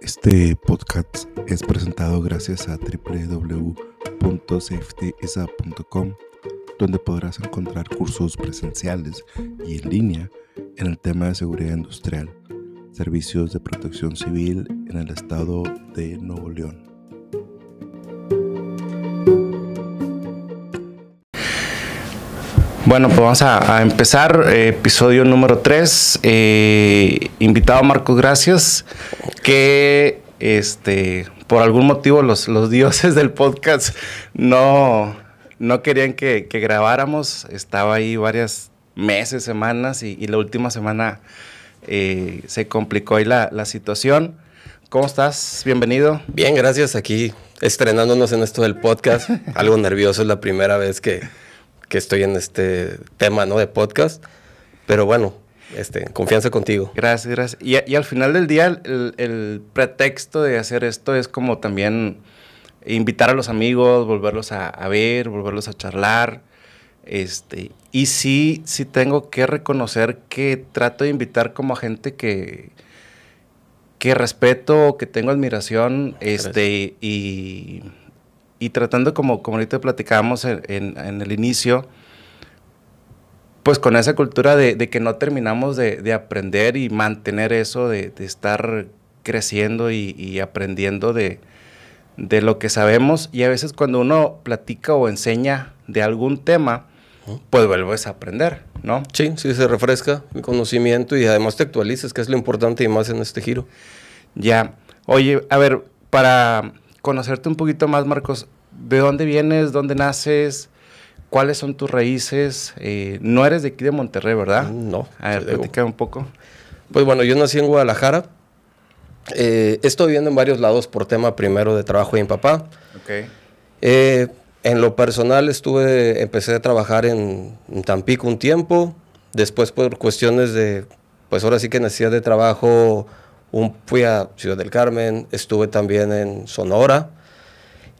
Este podcast es presentado gracias a www.safetyisa.com, donde podrás encontrar cursos presenciales y en línea en el tema de seguridad industrial, servicios de protección civil en el estado de Nuevo León. Bueno, pues vamos a, empezar. Eh, episodio número 3. Eh, invitado Marcos Gracias, que este, por algún motivo los, los dioses del podcast no, no querían que, grabáramos. Estaba ahí varias meses, semanas, y, la última semana eh, se complicó ahí la, la situación. ¿Cómo estás? Bienvenido. Bien, gracias. Aquí estrenándonos en esto del podcast. Algo nervioso, es la primera vez que que estoy en este tema, ¿no? De podcast. Pero bueno, este, confianza contigo. Gracias, gracias. Y, al final del día, el, pretexto de hacer esto es como también invitar a los amigos, volverlos a, ver, volverlos a charlar. Este, y sí, sí tengo que reconocer que trato de invitar como a gente que, que respeto, que tengo admiración, este, y y tratando, como, como ahorita platicábamos en, en, el inicio, pues con esa cultura de, de que no terminamos de, de, aprender y mantener eso, de, de estar creciendo y, y aprendiendo de, lo que sabemos. Y a veces cuando uno platica o enseña de algún tema, pues vuelves a aprender, ¿no? Sí, sí, se refresca el conocimiento y además te actualizas, que es lo importante y más en este giro. Ya. Oye, a ver, para conocerte un poquito más, Marcos. ¿De dónde vienes? ¿Dónde naces? ¿Cuáles son tus raíces? Eh, no eres de aquí de Monterrey, ¿verdad? Mm, no. A ver, platica un poco. Pues bueno, yo nací en Guadalajara. Eh, estoy viviendo en varios lados por tema primero de trabajo de mi papá. Ok. Eh, en lo personal estuve, empecé a trabajar en, Tampico un tiempo. Después por cuestiones de, pues ahora sí que necesidad de trabajo, un, fui a Ciudad del Carmen, estuve también en Sonora.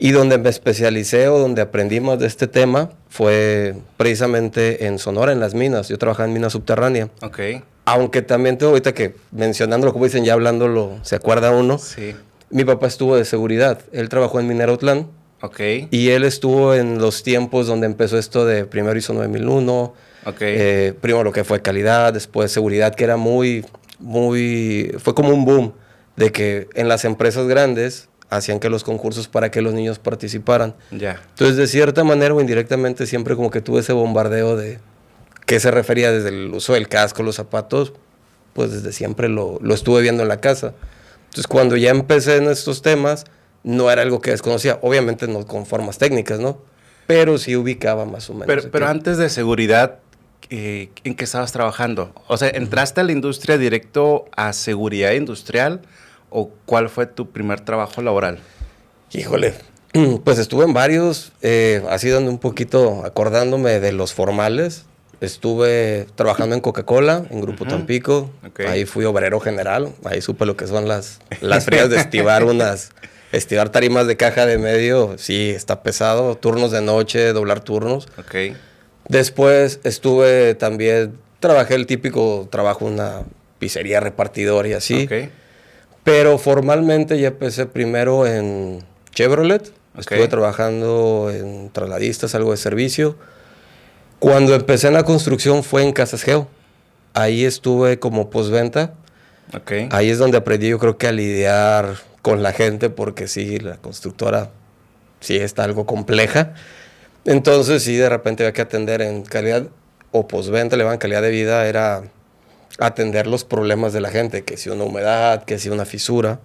Y donde me especialicé o donde aprendí más de este tema fue precisamente en Sonora, en las minas. Yo trabajaba en minas subterránea. Ok. Aunque también tengo ahorita que mencionándolo, como dicen, ya hablándolo, se acuerda uno. Sí. Mi papá estuvo de seguridad. Él trabajó en Minerotlán. Ok. Y él estuvo en los tiempos donde empezó esto de primero hizo 9001. Ok. Eh, primero lo que fue calidad, después seguridad, que era muy muy, fue como un boom de que en las empresas grandes hacían que los concursos para que los niños participaran. Ya. Entonces, de cierta manera o indirectamente, siempre como que tuve ese bombardeo de qué se refería desde el uso del casco, los zapatos, pues desde siempre lo, lo estuve viendo en la casa. Entonces, cuando ya empecé en estos temas, no era algo que desconocía, obviamente no con formas técnicas, ¿no? Pero sí ubicaba más o menos. Pero, pero antes de seguridad, eh, en qué estabas trabajando? O sea, ¿entraste a la industria directo a seguridad industrial o cuál fue tu primer trabajo laboral? Híjole, pues estuve en varios, eh, así dando un poquito, acordándome de los formales. Estuve trabajando en Coca-Cola, en Grupo Tampico. Ahí fui obrero general. Ahí supe lo que son las, las frías de estivar unas, estivar tarimas de caja de medio. Sí, está pesado. Turnos de noche, doblar turnos. Ok. Después estuve también, trabajé el típico trabajo en una pizzería repartidor y así. Pero formalmente ya empecé primero en Chevrolet. Estuve trabajando en trasladistas, algo de servicio. Cuando empecé en la construcción fue en Casas Geo. Ahí estuve como postventa. Okay. Ahí es donde aprendí yo creo que a lidiar con la gente porque sí, la constructora sí está algo compleja. Entonces, sí, de repente había que atender en calidad o postventa, le van calidad de vida, era atender los problemas de la gente, que si una humedad, que si una fisura.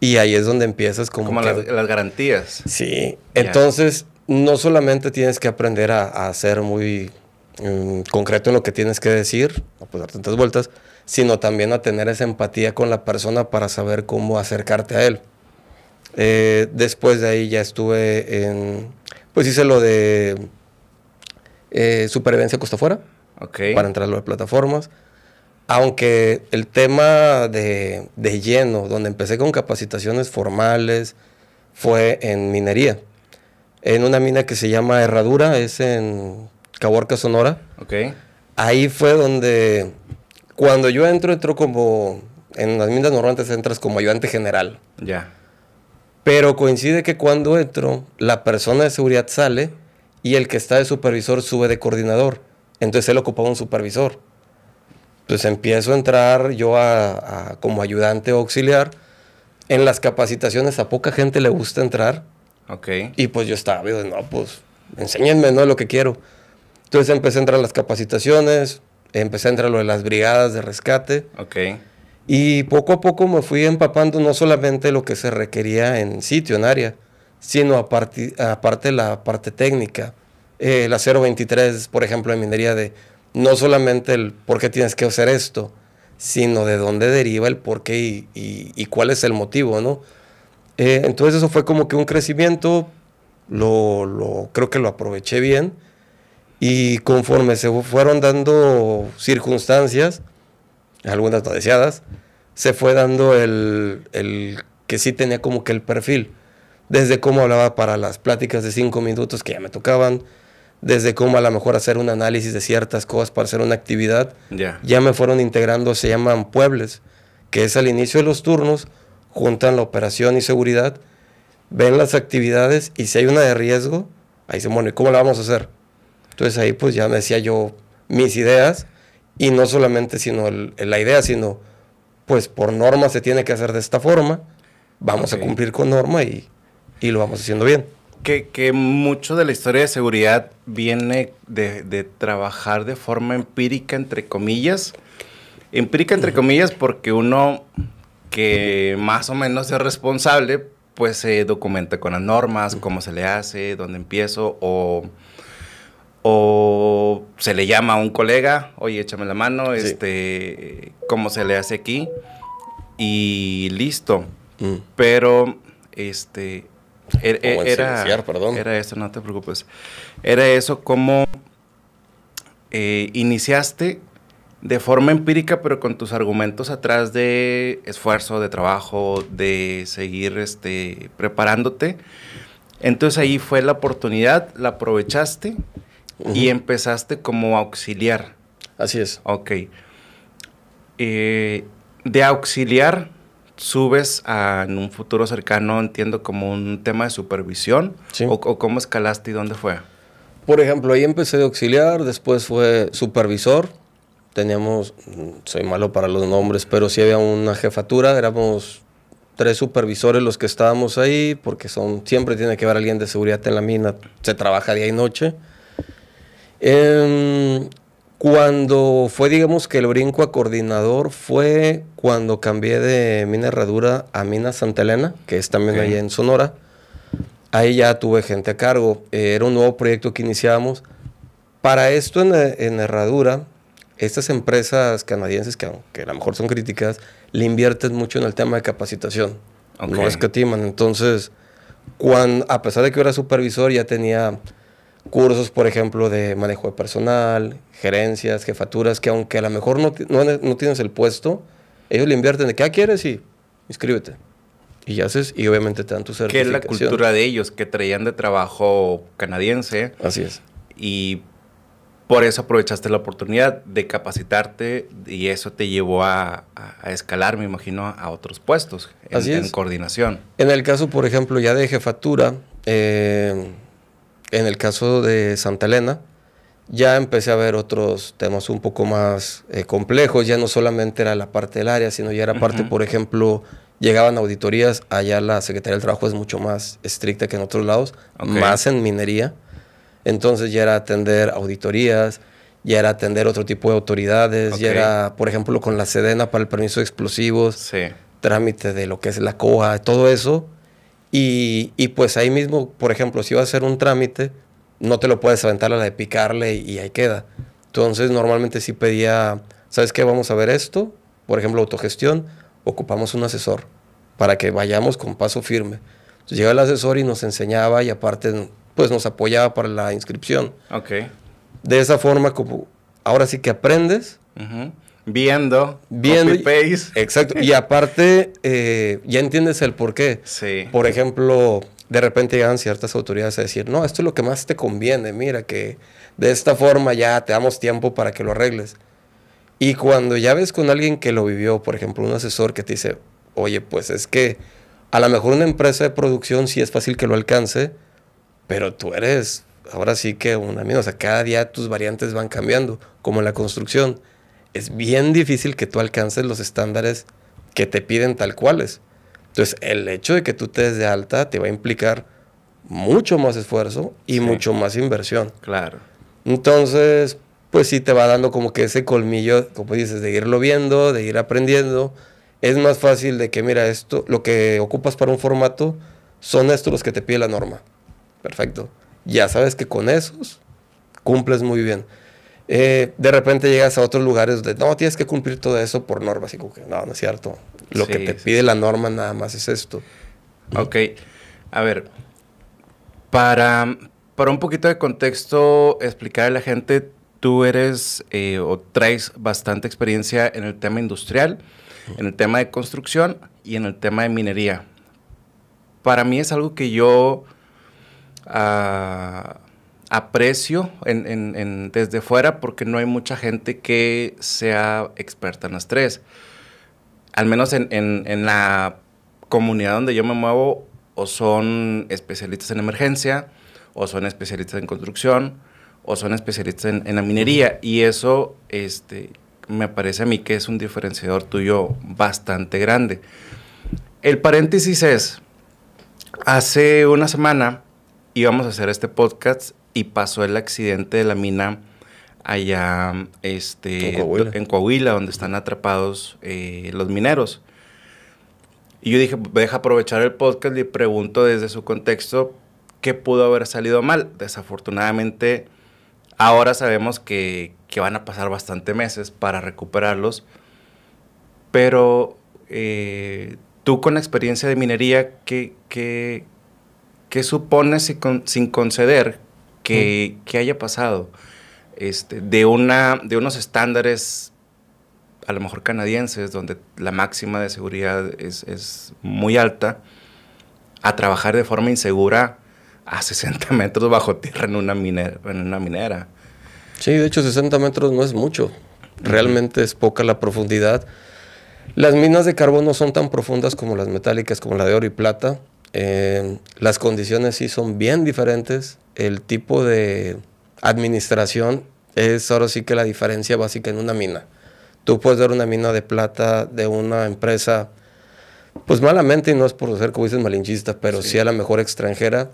Y ahí es donde empiezas como... Como las, garantías. Sí. Entonces, no solamente tienes que aprender a, ser muy mm, concreto en lo que tienes que decir, a poner tantas vueltas, sino también a tener esa empatía con la persona para saber cómo acercarte a él. Eh, después de ahí ya estuve en pues hice lo de eh, supervivencia costa afuera. Para entrar a de plataformas. Aunque el tema de, de, lleno, donde empecé con capacitaciones formales, fue en minería. En una mina que se llama Herradura, es en Caborca, Sonora. Okay. Ahí fue donde, cuando yo entro, entro como en las minas normalmente entras como ayudante general. Ya. Pero coincide que cuando entro, la persona de seguridad sale y el que está de supervisor sube de coordinador. Entonces él ocupaba un supervisor. Entonces empiezo a entrar yo a, como ayudante o auxiliar. En las capacitaciones a poca gente le gusta entrar. Ok. Y pues yo estaba, digo, no, pues enséñenme, ¿no? Lo que quiero. Entonces empecé a entrar a las capacitaciones, empecé a entrar a lo de las brigadas de rescate. Ok. Y poco a poco me fui empapando no solamente lo que se requería en sitio, en área, sino aparte, aparte la parte técnica. Eh, el acero 23, por ejemplo, en minería de no solamente el por qué tienes que hacer esto, sino de dónde deriva el por qué y, cuál es el motivo, ¿no? Eh, entonces eso fue como que un crecimiento, lo, creo que lo aproveché bien y conforme se fueron dando circunstancias, algunas no deseadas, se fue dando el, que sí tenía como que el perfil, desde cómo hablaba para las pláticas de cinco minutos que ya me tocaban, desde cómo a lo mejor hacer un análisis de ciertas cosas para hacer una actividad, ya me fueron integrando, se llaman puebles, que es al inicio de los turnos, juntan la operación y seguridad, ven las actividades y si hay una de riesgo, ahí se bueno, ¿y cómo la vamos a hacer? Entonces ahí pues ya me decía yo mis ideas y no solamente sino la idea, sino pues por norma se tiene que hacer de esta forma, vamos a cumplir con norma y, y lo vamos haciendo bien. Que, que, mucho de la historia de seguridad viene de, de, trabajar de forma empírica, entre comillas. Empírica, entre comillas, porque uno que más o menos es responsable, pues se documenta con las normas, cómo se le hace, dónde empiezo, o o se le llama a un colega, oye, échame la mano, este, cómo se le hace aquí y listo. Mm. Pero, este, er, er, era, perdón. era eso, no te preocupes. Era eso como eh, iniciaste de forma empírica, pero con tus argumentos atrás de esfuerzo, de trabajo, de seguir este, preparándote. Entonces ahí fue la oportunidad, la aprovechaste y empezaste como auxiliar. Así es. Ok. Eh, de auxiliar subes en un futuro cercano, entiendo, como un tema de supervisión. Sí. O, cómo escalaste y dónde fue? Por ejemplo, ahí empecé de auxiliar, después fue supervisor. Teníamos, soy malo para los nombres, pero sí había una jefatura, éramos tres supervisores los que estábamos ahí, porque son, siempre tiene que haber alguien de seguridad en la mina, se trabaja día y noche. Em, cuando fue, digamos que el brinco a coordinador fue cuando cambié de Mina Herradura a Mina Santa Elena, que es también allá en Sonora. Ahí ya tuve gente a cargo. era un nuevo proyecto que iniciábamos. Para esto en, Herradura, estas empresas canadienses, que aunque a lo mejor son críticas, le invierten mucho en el tema de capacitación. No escatiman. Entonces, cuando, a pesar de que yo era supervisor, ya tenía cursos, por ejemplo, de manejo de personal, gerencias, jefaturas, que aunque a lo mejor no, no, tienes el puesto, ellos le invierten de qué ah, quieres y inscríbete. Y haces, y obviamente te dan tu certificación. Que es la cultura de ellos, que traían de trabajo canadiense. Así es. Y por eso aprovechaste la oportunidad de capacitarte y eso te llevó a, escalar, me imagino, a otros puestos en, Así en coordinación. En el caso, por ejemplo, ya de jefatura, eh, en el caso de Santa Elena, ya empecé a ver otros temas un poco más eh, complejos, ya no solamente era la parte del área, sino ya era parte, por ejemplo, llegaban auditorías, allá la Secretaría del Trabajo es mucho más estricta que en otros lados, más en minería, entonces ya era atender auditorías, ya era atender otro tipo de autoridades, ya era, por ejemplo, con la Sedena para el permiso de explosivos, trámite de lo que es la COA, todo eso, y, y, pues ahí mismo, por ejemplo, si vas a hacer un trámite, no te lo puedes aventar a la de picarle y, ahí queda. Entonces, normalmente sí pedía, ¿sabes qué? Vamos a ver esto. Por ejemplo, autogestión, ocupamos un asesor para que vayamos con paso firme. Entonces, llegaba el asesor y nos enseñaba y aparte, pues nos apoyaba para la inscripción. Ok. De esa forma, como ahora sí que aprendes. Viendo, viendo paste. Exacto. Y aparte, eh, ya entiendes el por qué. Sí. Por ejemplo, de repente llegan ciertas autoridades a decir, no, esto es lo que más te conviene, mira que de esta forma ya te damos tiempo para que lo arregles. Y cuando ya ves con alguien que lo vivió, por ejemplo, un asesor que te dice, oye, pues es que a lo mejor una empresa de producción sí es fácil que lo alcance, pero tú eres ahora sí que una mina, o sea, cada día tus variantes van cambiando, como en la construcción. Es bien difícil que tú alcances los estándares que te piden tal cuales. Entonces, el hecho de que tú te des de alta te va a implicar mucho más esfuerzo y mucho más inversión. Claro. Entonces, pues sí te va dando como que ese colmillo, como dices, de irlo viendo, de ir aprendiendo. Es más fácil de que, mira, esto, lo que ocupas para un formato son estos los que te pide la norma. Perfecto. Ya sabes que con esos cumples muy bien. Eh, de repente llegas a otros lugares donde no tienes que cumplir todo eso por norma. Así como que no, no es cierto. Lo que te pide la norma nada más es esto. Ok. A ver, para, para un poquito de contexto, explicar a la gente, tú eres eh, o traes bastante experiencia en el tema industrial, en el tema de construcción y en el tema de minería. Para mí es algo que yo ah, aprecio desde fuera porque no hay mucha gente que sea experta en las tres. Al menos en, en la comunidad donde yo me muevo, o son especialistas en emergencia, o son especialistas en construcción, o son especialistas en, la minería. Y eso este, me parece a mí que es un diferenciador tuyo bastante grande. El paréntesis es, hace una semana íbamos a hacer este podcast y pasó el accidente de la mina allá este, en, Coahuila. donde están atrapados eh, los mineros. Y yo dije, deja aprovechar el podcast y pregunto desde su contexto qué pudo haber salido mal. Desafortunadamente, ahora sabemos que, van a pasar bastante meses para recuperarlos. Pero eh, tú con la experiencia de minería, ¿qué, qué, qué supones sin conceder que, que, haya pasado? Este, de, una, de unos estándares a lo mejor canadienses, donde la máxima de seguridad es, muy alta, a trabajar de forma insegura a 60 metros bajo tierra en una, minera, en una minera. Sí, de hecho 60 metros no es mucho. Realmente es poca la profundidad. Las minas de carbón no son tan profundas como las metálicas, como la de oro y plata. Eh, las condiciones sí son bien diferentes. El tipo de administración es ahora sí que la diferencia básica en una mina. Tú puedes dar una mina de plata de una empresa, pues malamente, y no es por ser, como dices, malinchista, pero sí, a la mejor extranjera,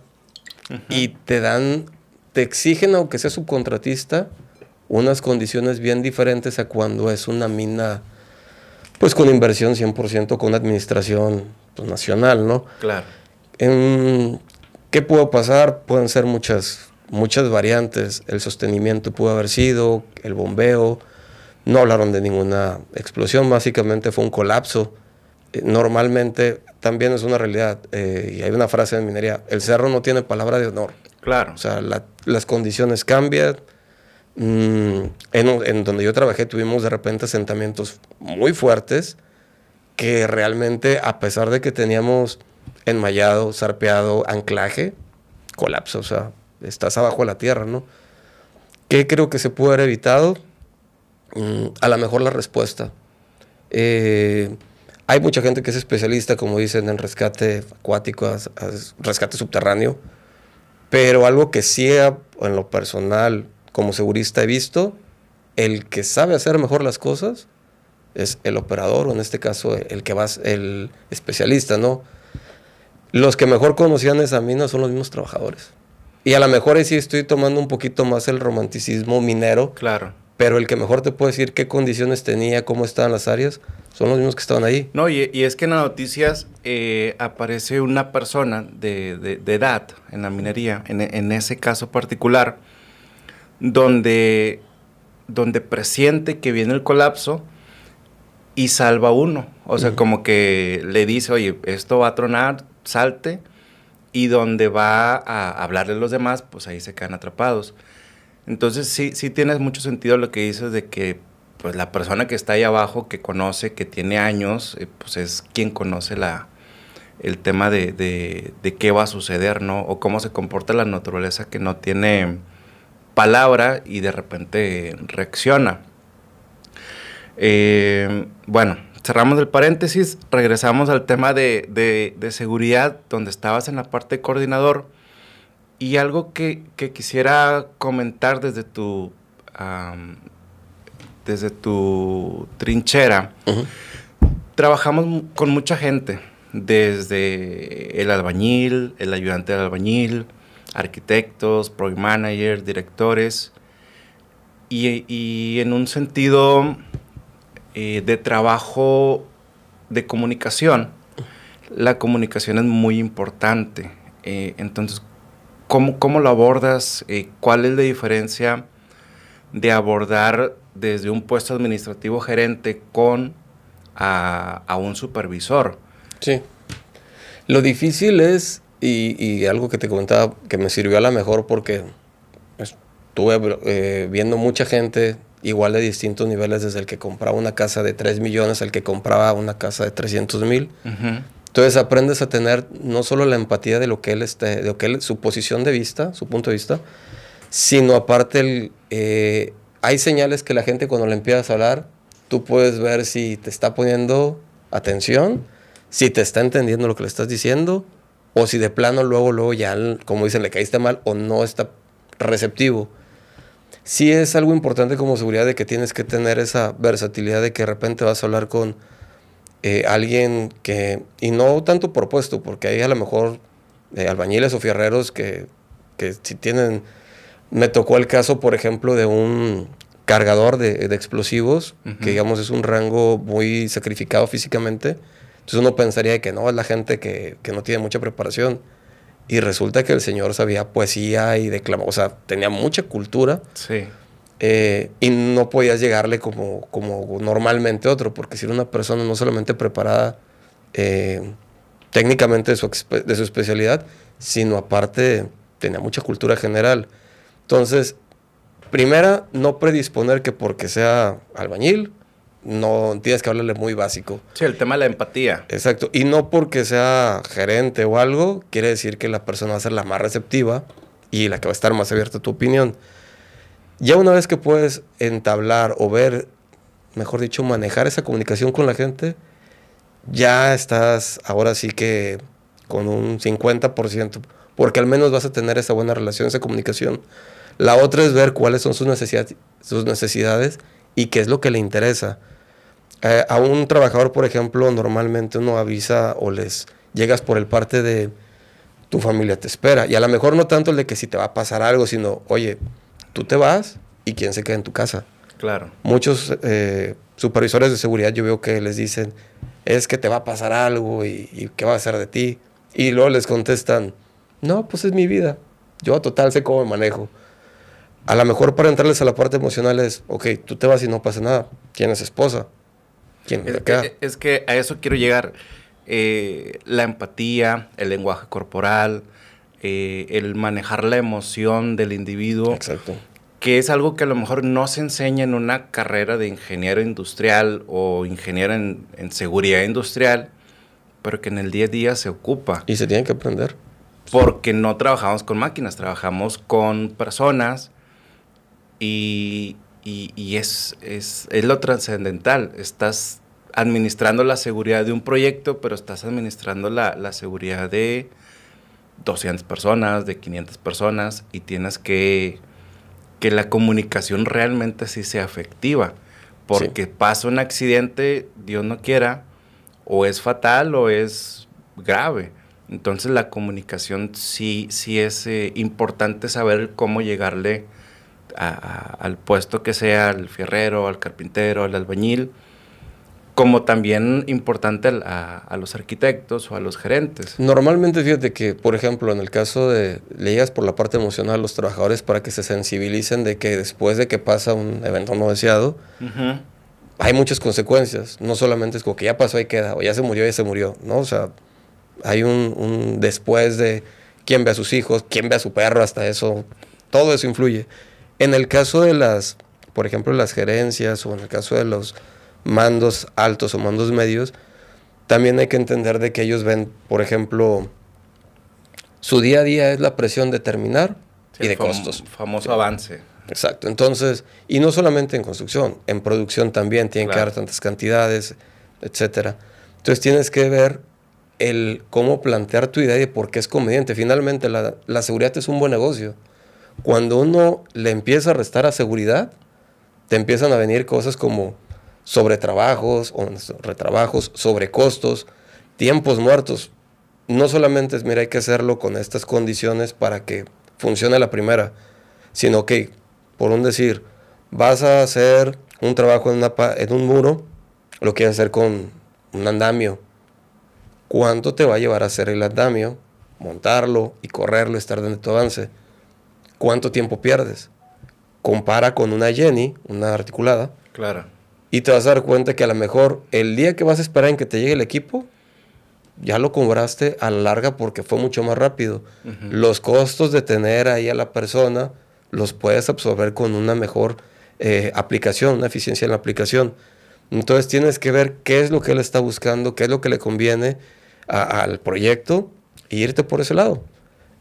y te dan, te exigen, aunque sea subcontratista, unas condiciones bien diferentes a cuando es una mina, pues con inversión 100%, con administración pues, nacional, ¿no? Claro. ¿Qué pudo pasar? Pueden ser muchas, muchas variantes. El sostenimiento pudo haber sido, el bombeo, no hablaron de ninguna explosión, básicamente fue un colapso. Eh, normalmente también es una realidad, eh, y hay una frase en minería, el cerro no tiene palabra de honor. Claro. O sea, las condiciones cambian. Mm, en, donde yo trabajé tuvimos de repente asentamientos muy fuertes que realmente, a pesar de que teníamos enmayado, zarpeado, anclaje, colapso. O sea, estás abajo de la tierra, ¿no? ¿Qué creo que se pudo haber evitado? Mm, a lo mejor la respuesta. Eh, hay mucha gente que es especialista, como dicen, en rescate acuático, rescate subterráneo, pero algo que sí en lo personal, como segurista he visto, el que sabe hacer mejor las cosas es el operador, o en este caso el que va, el especialista, ¿no? Los que mejor conocían esa mina son los mismos trabajadores. Y a lo mejor ahí sí estoy tomando un poquito más el romanticismo minero. Claro pero el que mejor te puede decir qué condiciones tenía, cómo estaban las áreas, son los mismos que estaban ahí. No, y, es que en las noticias eh, aparece una persona de, edad en la minería, en, ese caso particular, donde, donde presiente que viene el colapso y salva uno. O sea, como que le dice, oye, esto va a tronar, salte, y donde va a hablarle a los demás, pues ahí se quedan atrapados. Entonces sí, sí tienes mucho sentido lo que dices de que pues la persona que está ahí abajo, que conoce, que tiene años, eh, pues es quien conoce la, el tema de, de, qué va a suceder, ¿no? O cómo se comporta la naturaleza que no tiene palabra y de repente reacciona. Eh, bueno, cerramos el paréntesis, regresamos al tema de, seguridad, donde estabas en la parte de coordinador. Y algo que, quisiera comentar desde tu, desde tu trinchera. Trabajamos con mucha gente, desde el albañil, el ayudante del albañil, arquitectos, project managers, directores. y en un sentido eh, de trabajo de comunicación, la comunicación es muy importante. Eh, entonces, ¿cómo, ¿cómo, lo abordas? Eh, ¿Cuál es la diferencia de abordar desde un puesto administrativo gerente con a, a un supervisor? Sí. Lo difícil es, y, algo que te comentaba que me sirvió a la mejor porque estuve viendo mucha gente igual de distintos niveles, desde el que compraba una casa de 3 millones al que compraba una casa de 300 mil. Entonces aprendes a tener no solo la empatía de lo que él, esté, de lo que él, su posición de vista, su punto de vista, sino aparte el, eh, hay señales que la gente cuando le empiezas a hablar, tú puedes ver si te está poniendo atención, si te está entendiendo lo que le estás diciendo, o si de plano luego, luego ya, como dicen, le caíste mal o no está receptivo sí es algo importante como seguridad de que tienes que tener esa versatilidad de que de repente vas a hablar con eh, alguien que, y no tanto propuesto, porque hay a lo mejor eh, albañiles o fierreros que, que, si tienen, me tocó el caso, por ejemplo, de un cargador de, de explosivos, que digamos es un rango muy sacrificado físicamente, entonces uno pensaría que no, es la gente que, que no tiene mucha preparación y resulta que el señor sabía poesía y declamaba, o sea, tenía mucha cultura. Sí. Eh, y no podías llegarle como, como normalmente otro, porque si era una persona no solamente preparada eh, técnicamente de su, de su especialidad, sino aparte tenía mucha cultura general. Entonces, primera, no predisponer que porque sea albañil, no tienes que hablarle muy básico. Sí, el tema de la empatía. Exacto. Y no porque sea gerente o algo, quiere decir que la persona va a ser la más receptiva y la que va a estar más abierta a tu opinión. Ya una vez que puedes entablar o ver, mejor dicho, manejar esa comunicación con la gente, ya estás ahora sí que con un 50%, porque al menos vas a tener esa buena relación, esa comunicación. La otra es ver cuáles son sus, necesidades, sus necesidades y qué es lo que le interesa. Eh, a un trabajador, por ejemplo, normalmente uno avisa o les llegas por el parte de tu familia te espera. Y a lo mejor no tanto el de que si te va a pasar algo, sino, oye, tú te vas y quién se queda en tu casa. Claro. Muchos eh, supervisores de seguridad yo veo que les dicen, es que te va a pasar algo y, y qué va a hacer de ti. Y luego les contestan, no, pues es mi vida. Yo total sé cómo me manejo. A lo mejor para entrarles a la parte emocional es, ok, tú te vas y no pasa nada. ¿Quién es que a eso quiero llegar. Eh, la empatía, el lenguaje corporal, eh, el manejar la emoción del individuo. Exacto. Que es algo que a lo mejor no se enseña en una carrera de ingeniero industrial o ingeniero en, seguridad industrial, pero que en el día a día se ocupa. Y se tiene que aprender. Porque no trabajamos con máquinas, trabajamos con personas y, y, es, es, es, lo trascendental. Estás administrando la seguridad de un proyecto, pero estás administrando la, la, seguridad de 200 personas, de 500 personas, y tienes que que la comunicación realmente sí sea efectiva. Porque pasa un accidente, Dios no quiera, o es fatal o es grave. Entonces la comunicación sí, sí es eh, importante saber cómo llegarle al puesto que sea, al fierrero, al carpintero, al albañil, como también importante a, los arquitectos o a los gerentes. Normalmente fíjate que, por ejemplo, en el caso de leías por la parte emocional a los trabajadores para que se sensibilicen de que después de que pasa un evento no deseado, hay muchas consecuencias. No solamente es como que ya pasó y queda, o ya se murió y ya se murió, ¿no? O sea, hay un, un después de quién ve a sus hijos, quién ve a su perro, hasta eso, todo eso influye. En el caso de las, por ejemplo, las gerencias o en el caso de los mandos altos o mandos medios, también hay que entender de que ellos ven, por ejemplo, su día a día es la presión de terminar y de costos. Famoso avance. Exacto. Entonces, y no solamente en construcción, en producción también tienen que dar tantas cantidades, etcétera. Entonces tienes que ver el cómo plantear tu idea y por qué es conveniente. Finalmente, la, la seguridad es un buen negocio. Cuando uno le empieza a restar a seguridad, te empiezan a venir cosas como sobretrabajos, o retrabajos, sobrecostos, tiempos muertos. No solamente es, mira, hay que hacerlo con estas condiciones para que funcione la primera, sino que, por un decir, vas a hacer un trabajo en, un muro, lo quieres hacer con un andamio. ¿Cuánto te va a llevar a hacer el andamio, montarlo y correrlo, estar donde tu avance? ¿Cuánto tiempo pierdes? Compara con una Jenny, una articulada, Claro. y te vas a dar cuenta que a lo mejor el día que vas a esperar en que te llegue el equipo, ya lo cobraste a la larga porque fue mucho más rápido. Los costos de tener ahí a la persona los puedes absorber con una mejor eh, aplicación, una eficiencia en la aplicación. Entonces tienes que ver qué es lo que él está buscando, qué es lo que le conviene a- al proyecto y irte por ese lado.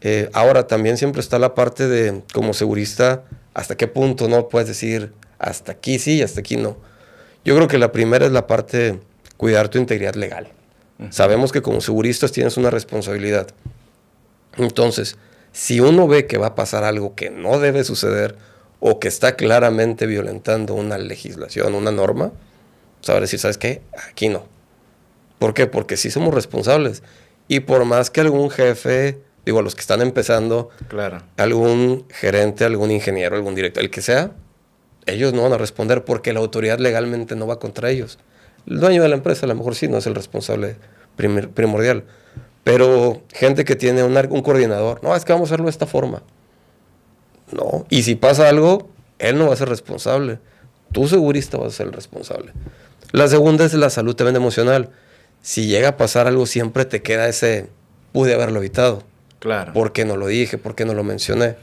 Eh, ahora también siempre está la parte de, como segurista, hasta qué punto no puedes decir, hasta aquí sí y hasta aquí no. Yo creo que la primera es la parte de cuidar tu integridad legal. Sabemos que como seguristas tienes una responsabilidad. Entonces, si uno ve que va a pasar algo que no debe suceder o que está claramente violentando una legislación, una norma, saber decir, ¿sabes qué? Aquí no. ¿Por qué? Porque sí somos responsables. Y por más que algún jefe, digo, a los que están empezando, Claro. algún gerente, algún ingeniero, algún director, el que sea, ellos no van a responder porque la autoridad legalmente no va contra ellos. El dueño de la empresa a lo mejor sí no es el responsable primer- primordial, pero gente que tiene un, un coordinador, no, es que vamos a hacerlo de esta forma. No, y si pasa algo, él no va a ser responsable. Tú segurista vas a ser el responsable. La segunda es la salud también emocional. Si llega a pasar algo, siempre te queda ese, pude haberlo evitado. Claro. ¿Por qué no lo dije? ¿Por qué no lo mencioné?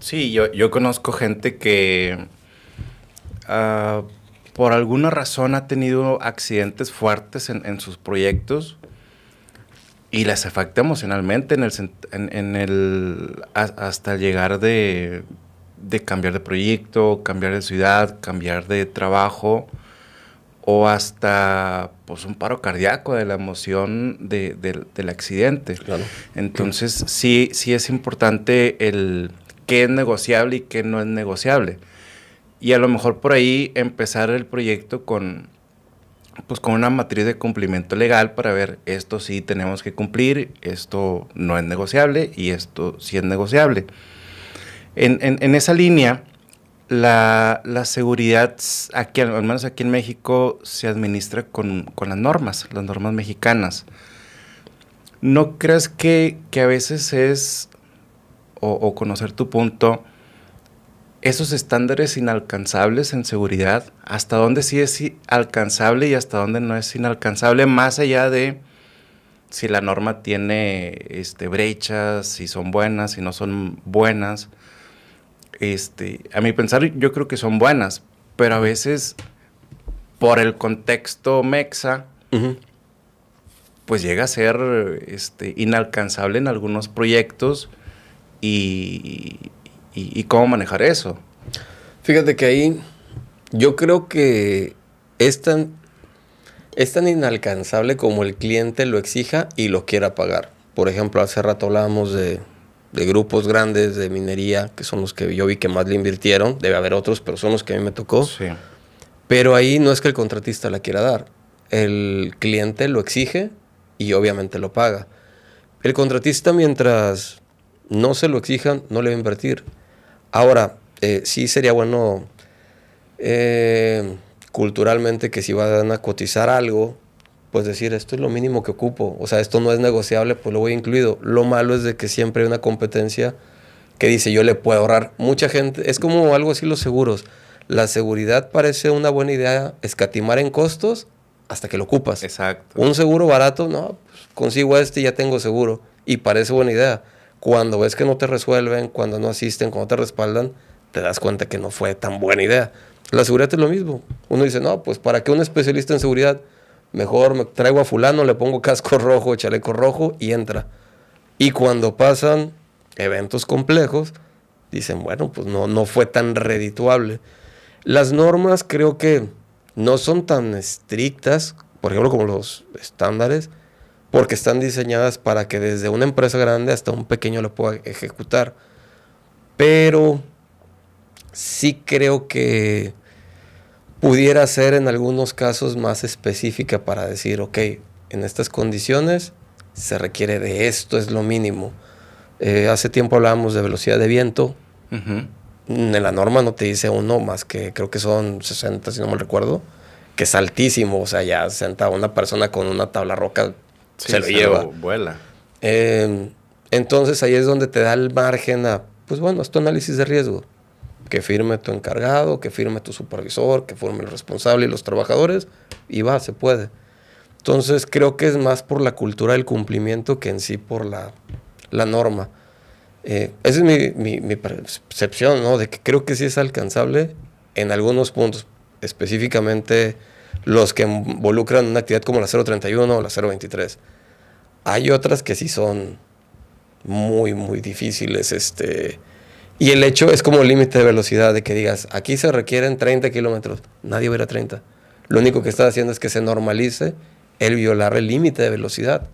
Sí, yo, yo conozco gente que ah, por alguna razón ha tenido accidentes fuertes en, en sus proyectos y les afecta emocionalmente en el, en, en el a- hasta llegar de, de cambiar de proyecto, cambiar de ciudad, cambiar de trabajo o hasta pues un paro cardíaco de la emoción de- del- del accidente. Claro. Entonces, sí, sí es importante el qué es negociable y qué no es negociable. Y a lo mejor por ahí empezar el proyecto con, pues, con una matriz de cumplimiento legal para ver esto sí tenemos que cumplir, esto no es negociable y esto sí es negociable. En, en- en esa línea, la, la seguridad, aquí, al menos aquí en México, se administra con, con las normas, las normas mexicanas. ¿No crees que, que a veces es, o, o conocer tu punto, esos estándares inalcanzables en seguridad, hasta dónde sí es alcanzable y hasta dónde no es inalcanzable, más allá de si la norma tiene este, brechas, si son buenas, si no son buenas? Este, a mi pensar, yo creo que son buenas, pero a veces por el contexto mexa, pues llega a ser este, inalcanzable en algunos proyectos y, y- y cómo manejar eso. Fíjate que ahí yo creo que es tan, es tan inalcanzable como el cliente lo exija y lo quiera pagar. Por ejemplo, hace rato hablábamos de, de grupos grandes de minería, que son los que yo vi que más le invirtieron. Debe haber otros, pero son los que a mí me tocó. Sí. Pero ahí no es que el contratista la quiera dar. El cliente lo exige y obviamente lo paga. El contratista mientras no se lo exijan, no le va a invertir. Ahora, eh, sí sería bueno eh, culturalmente que si van a cotizar algo, pues decir, esto es lo mínimo que ocupo. O sea, esto no es negociable, pues lo voy incluido. Lo malo es de que siempre hay una competencia que dice, yo le puedo ahorrar. Mucha gente, es como algo así los seguros. La seguridad parece una buena idea escatimar en costos hasta que lo ocupas. Exacto. Un seguro barato, no, pues, consigo este y ya tengo seguro. Y parece buena idea. Cuando ves que no te resuelven, cuando no asisten, cuando te respaldan, te das cuenta que no fue tan buena idea. La seguridad es lo mismo. Uno dice, no, pues para que un especialista en seguridad, mejor me traigo a fulano, le pongo casco rojo, chaleco rojo y entra. Y cuando pasan eventos complejos, dicen, bueno, pues no, no fue tan redituable. Las normas creo que no son tan estrictas, por ejemplo, como los estándares, porque están diseñadas para que desde una empresa grande hasta un pequeño lo pueda ejecutar. Pero sí creo que pudiera ser en algunos casos más específica para decir, ok, en estas condiciones se requiere de esto, es lo mínimo. Eh, hace tiempo hablábamos de velocidad de viento. En la norma no te dice uno más que creo que son 60, si no me recuerdo, que es altísimo. O sea, ya senta una persona con una tabla roca, se lo lleva. vuela. Eh, entonces ahí es donde te da el margen a, pues bueno, es tu análisis de riesgo. Que firme tu encargado, que firme tu supervisor, que firme el responsable y los trabajadores, y va, se puede. Entonces creo que es más por la cultura del cumplimiento que en sí por la, la norma. Eh, esa es mi, mi, percepción, ¿no? De que creo que sí es alcanzable en algunos puntos, específicamente los que involucran una actividad como la 031 o la 023. Hay otras que sí son muy, muy difíciles. Este, y el hecho es como límite de velocidad, de que digas, aquí se requieren 30 kilómetros, nadie va a ir a 30. Lo único que está haciendo es que se normalice el violar el límite de velocidad.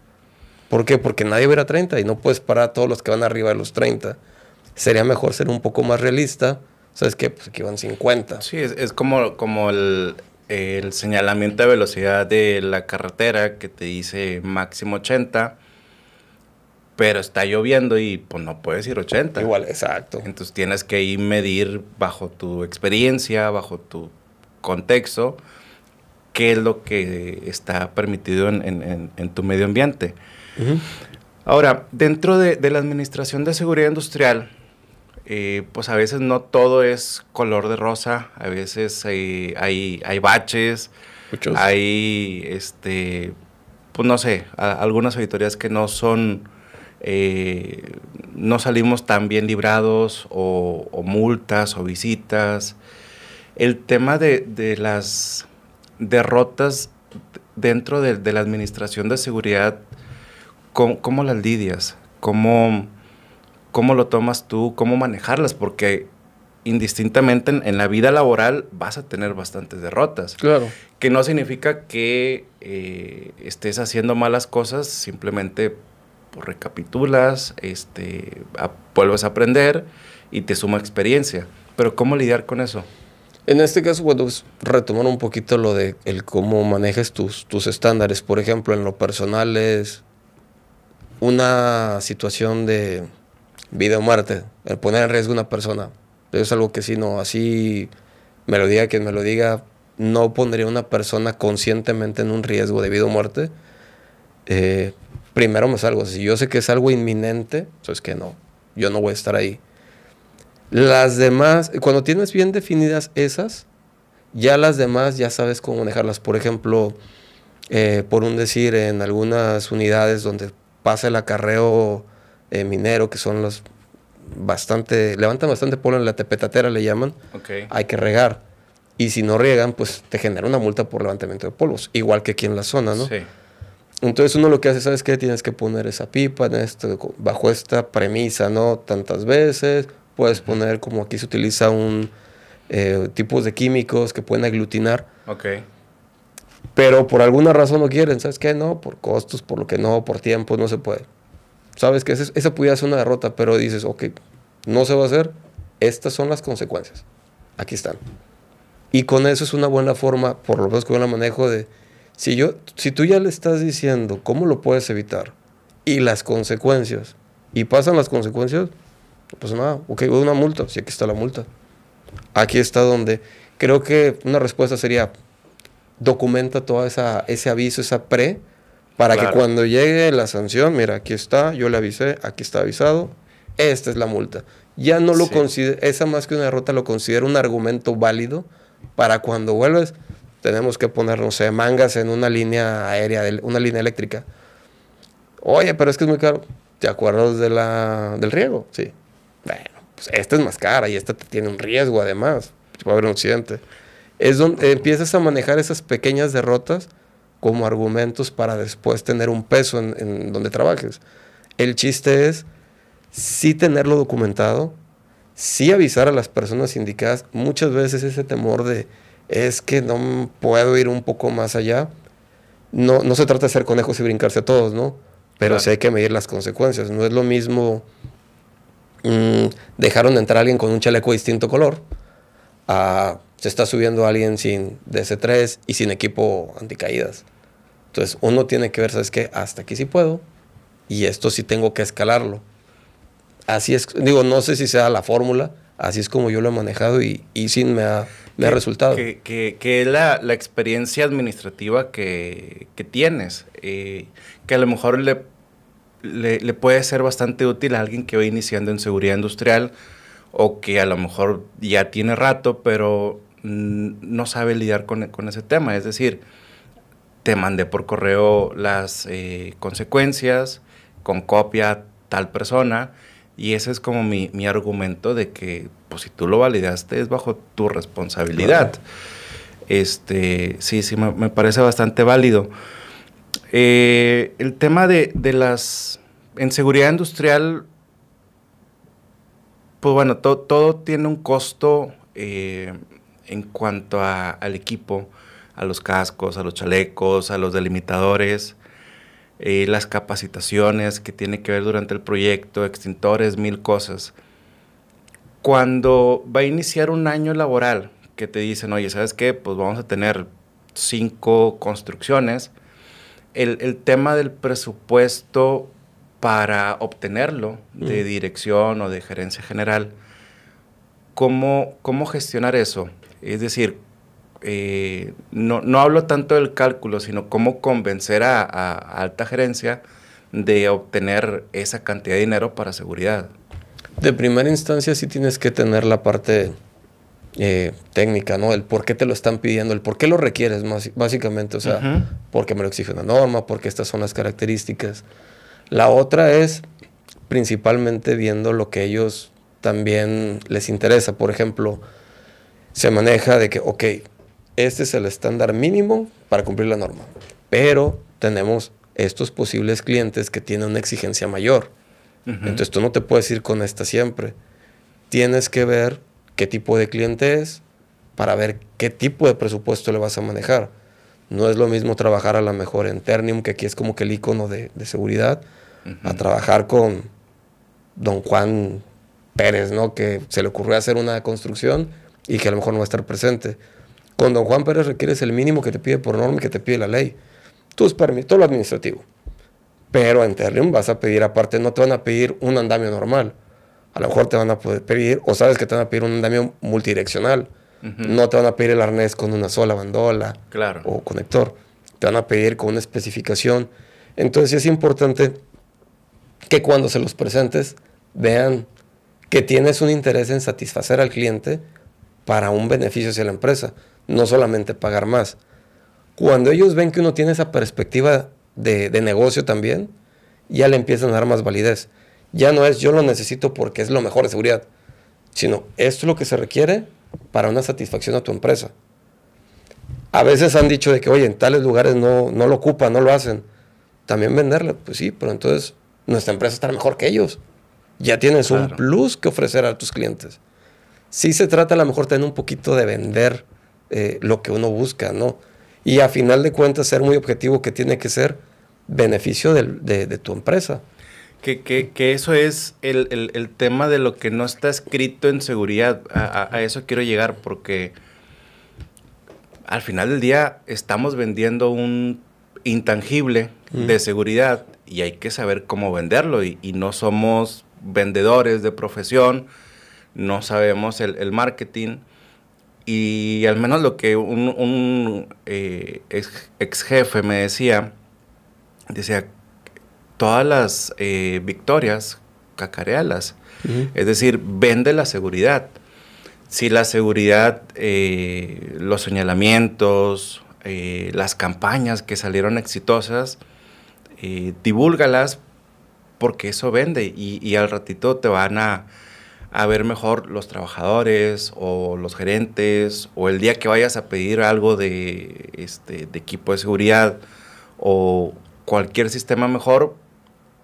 ¿Por qué? Porque nadie va a 30 y no puedes parar a todos los que van arriba de los 30. Sería mejor ser un poco más realista. ¿Sabes qué? Pues aquí van 50. Sí, es, como, como el, el, señalamiento de velocidad de la carretera que te dice máximo 80, pero está lloviendo y pues no puedes ir 80. Igual, exacto. Entonces tienes que ir medir bajo tu experiencia, bajo tu contexto, qué es lo que está permitido en, tu medio ambiente. Ahora, dentro de, la Administración de Seguridad Industrial, eh, pues a veces no todo es color de rosa, a veces hay, hay, baches, hay, este, pues no sé, algunas auditorías que no son, eh, no salimos tan bien librados, o, multas, o visitas. El tema de, de las derrotas dentro de, la administración de seguridad, ¿cómo, las lidias? ¿Cómo, ¿Cómo lo tomas tú? ¿Cómo manejarlas? Porque indistintamente en, la vida laboral vas a tener bastantes derrotas. Claro. Que no significa que eh, estés haciendo malas cosas, simplemente pues, recapitulas, este, vuelves a aprender y te suma experiencia. Pero ¿cómo lidiar con eso? En este caso, bueno, pues, retomar un poquito lo de el cómo manejes tus, tus estándares. Por ejemplo, en lo personal es una situación de vida o muerte, el poner en riesgo a una persona. Es algo que si no, así me lo diga quien me lo diga, no pondría a una persona conscientemente en un riesgo de vida o muerte. Eh, primero me salgo. Si yo sé que es algo inminente, pues que no, yo no voy a estar ahí. Las demás, cuando tienes bien definidas esas, ya las demás ya sabes cómo manejarlas. Por ejemplo, eh, por un decir, en algunas unidades donde pasa el acarreo eh, minero, que son los bastante, levantan bastante polvo en la tepetatera, le llaman, hay que regar. Y si no riegan, pues te genera una multa por levantamiento de polvos, igual que aquí en la zona, ¿no? Sí. Entonces uno lo que hace, ¿sabes qué? Tienes que poner esa pipa en esto, bajo esta premisa, ¿no? Tantas veces, Puedes poner, como aquí se utiliza un eh, tipos de químicos que pueden aglutinar. Ok. Pero por alguna razón no quieren, ¿sabes qué? No, por costos, por lo que no, por tiempo, no se puede. Sabes que esa, esa pudiera ser una derrota, pero dices, ok, no se va a hacer, estas son las consecuencias. Aquí están. Y con eso es una buena forma, por lo menos con el manejo de, si, yo, si tú ya le estás diciendo cómo lo puedes evitar y las consecuencias, y pasan las consecuencias, pues nada, ok, una multa, sí, aquí está la multa. Aquí está donde creo que una respuesta sería, documenta todo esa, ese aviso, esa pre, para que cuando llegue la sanción, mira, aquí está, yo le avisé, aquí está avisado, esta es la multa. Ya no lo considero, esa más que una derrota lo considero un argumento válido para cuando vuelves, tenemos que poner, no sé, mangas en una línea aérea, una línea eléctrica. Oye, pero es que es muy caro. ¿Te acuerdas de la, del riego? Sí. Bueno, pues esta es más cara y esta tiene un riesgo además. Puede haber un accidente. Es donde empiezas a manejar esas pequeñas derrotas como argumentos para después tener un peso en, donde trabajes. El chiste es sí tenerlo documentado, sí avisar a las personas indicadas. Muchas veces ese temor de es que no puedo ir un poco más allá. No, no se trata de ser conejos y brincarse a todos, ¿no? Pero sí hay que medir las consecuencias. No es lo mismo mm, dejaron de entrar a alguien con un chaleco de distinto color a se está subiendo alguien sin DC3 y sin equipo anticaídas. Entonces uno tiene que ver, ¿sabes qué? Hasta aquí sí puedo y esto sí tengo que escalarlo. Así es, digo, no sé si sea la fórmula, así es como yo lo he manejado y, y sí me ha, me ha resultado. Que, que, la, la, experiencia administrativa que, que tienes, eh, que a lo mejor le, le, le, puede ser bastante útil a alguien que va iniciando en seguridad industrial o que a lo mejor ya tiene rato, pero no sabe lidiar con, con, ese tema. Es decir, te mandé por correo las eh, consecuencias con copia tal persona y ese es como mi, mi, argumento de que pues si tú lo validaste es bajo tu responsabilidad. Este, sí, sí, me, parece bastante válido. Eh, el tema de, de, las... En seguridad industrial, pues bueno, todo tiene un costo eh, en cuanto al equipo, a los cascos, a los chalecos, a los delimitadores, eh, las capacitaciones que tiene que ver durante el proyecto, extintores, mil cosas. Cuando va a iniciar un año laboral, que te dicen, oye, ¿sabes qué? Pues vamos a tener cinco construcciones. El, el tema del presupuesto para obtenerlo de mm. dirección o de gerencia general, ¿cómo, cómo gestionar eso? Es decir, eh, no, no, hablo tanto del cálculo, sino cómo convencer a, alta gerencia de obtener esa cantidad de dinero para seguridad. De primera instancia sí tienes que tener la parte eh, técnica, ¿no? El por qué te lo están pidiendo, el por qué lo requieres, más, básicamente, o sea, porque me lo exige una norma, porque estas son las características. La otra es principalmente viendo lo que ellos también les interesa. Por ejemplo, se maneja de que, ok, este es el estándar mínimo para cumplir la norma, pero tenemos estos posibles clientes que tienen una exigencia mayor. Entonces tú no te puedes ir con esta siempre. Tienes que ver qué tipo de cliente es para ver qué tipo de presupuesto le vas a manejar. No es lo mismo trabajar a lo mejor en Ternium, que aquí es como que el icono de, seguridad, a trabajar con don Juan Pérez, ¿no? Que se le ocurrió hacer una construcción y que a lo mejor no va a estar presente. Con don Juan Pérez requieres el mínimo que te pide por norma y que te pide la ley. Tus permisos, todo lo administrativo. Pero en Terrium vas a pedir aparte, no te van a pedir un andamio normal. A lo mejor te van a poder pedir, o sabes que te van a pedir un andamio multidireccional. No te van a pedir el arnés con una sola bandola claro. o conector. Te van a pedir con una especificación. Entonces es importante que cuando se los presentes vean que tienes un interés en satisfacer al cliente para un beneficio hacia la empresa, no solamente pagar más. Cuando ellos ven que uno tiene esa perspectiva de, negocio también, ya le empiezan a dar más validez. Ya no es yo lo necesito porque es lo mejor de seguridad, sino esto es lo que se requiere para una satisfacción a tu empresa. A veces han dicho de que, oye, en tales lugares no, no lo ocupan, no lo hacen. También venderle, pues sí, pero entonces nuestra empresa está mejor que ellos. Ya tienes un plus que ofrecer a tus clientes sí se trata a lo mejor tener un poquito de vender eh, lo que uno busca, ¿no? Y a final de cuentas ser muy objetivo que tiene que ser beneficio de, tu empresa. Que, que, eso es el, tema de lo que no está escrito en seguridad. A, eso quiero llegar porque al final del día estamos vendiendo un intangible de seguridad y hay que saber cómo venderlo y, y no somos vendedores de profesión no sabemos el, marketing. Y al menos lo que un, eh, ex, jefe me decía, decía, todas las eh, victorias, cacarealas. Es decir, vende la seguridad. Si la seguridad, eh, los señalamientos, las campañas que salieron exitosas, divúlgalas porque eso vende y al ratito te van a, a ver mejor los trabajadores o los gerentes o el día que vayas a pedir algo de, este, de equipo de seguridad o cualquier sistema mejor,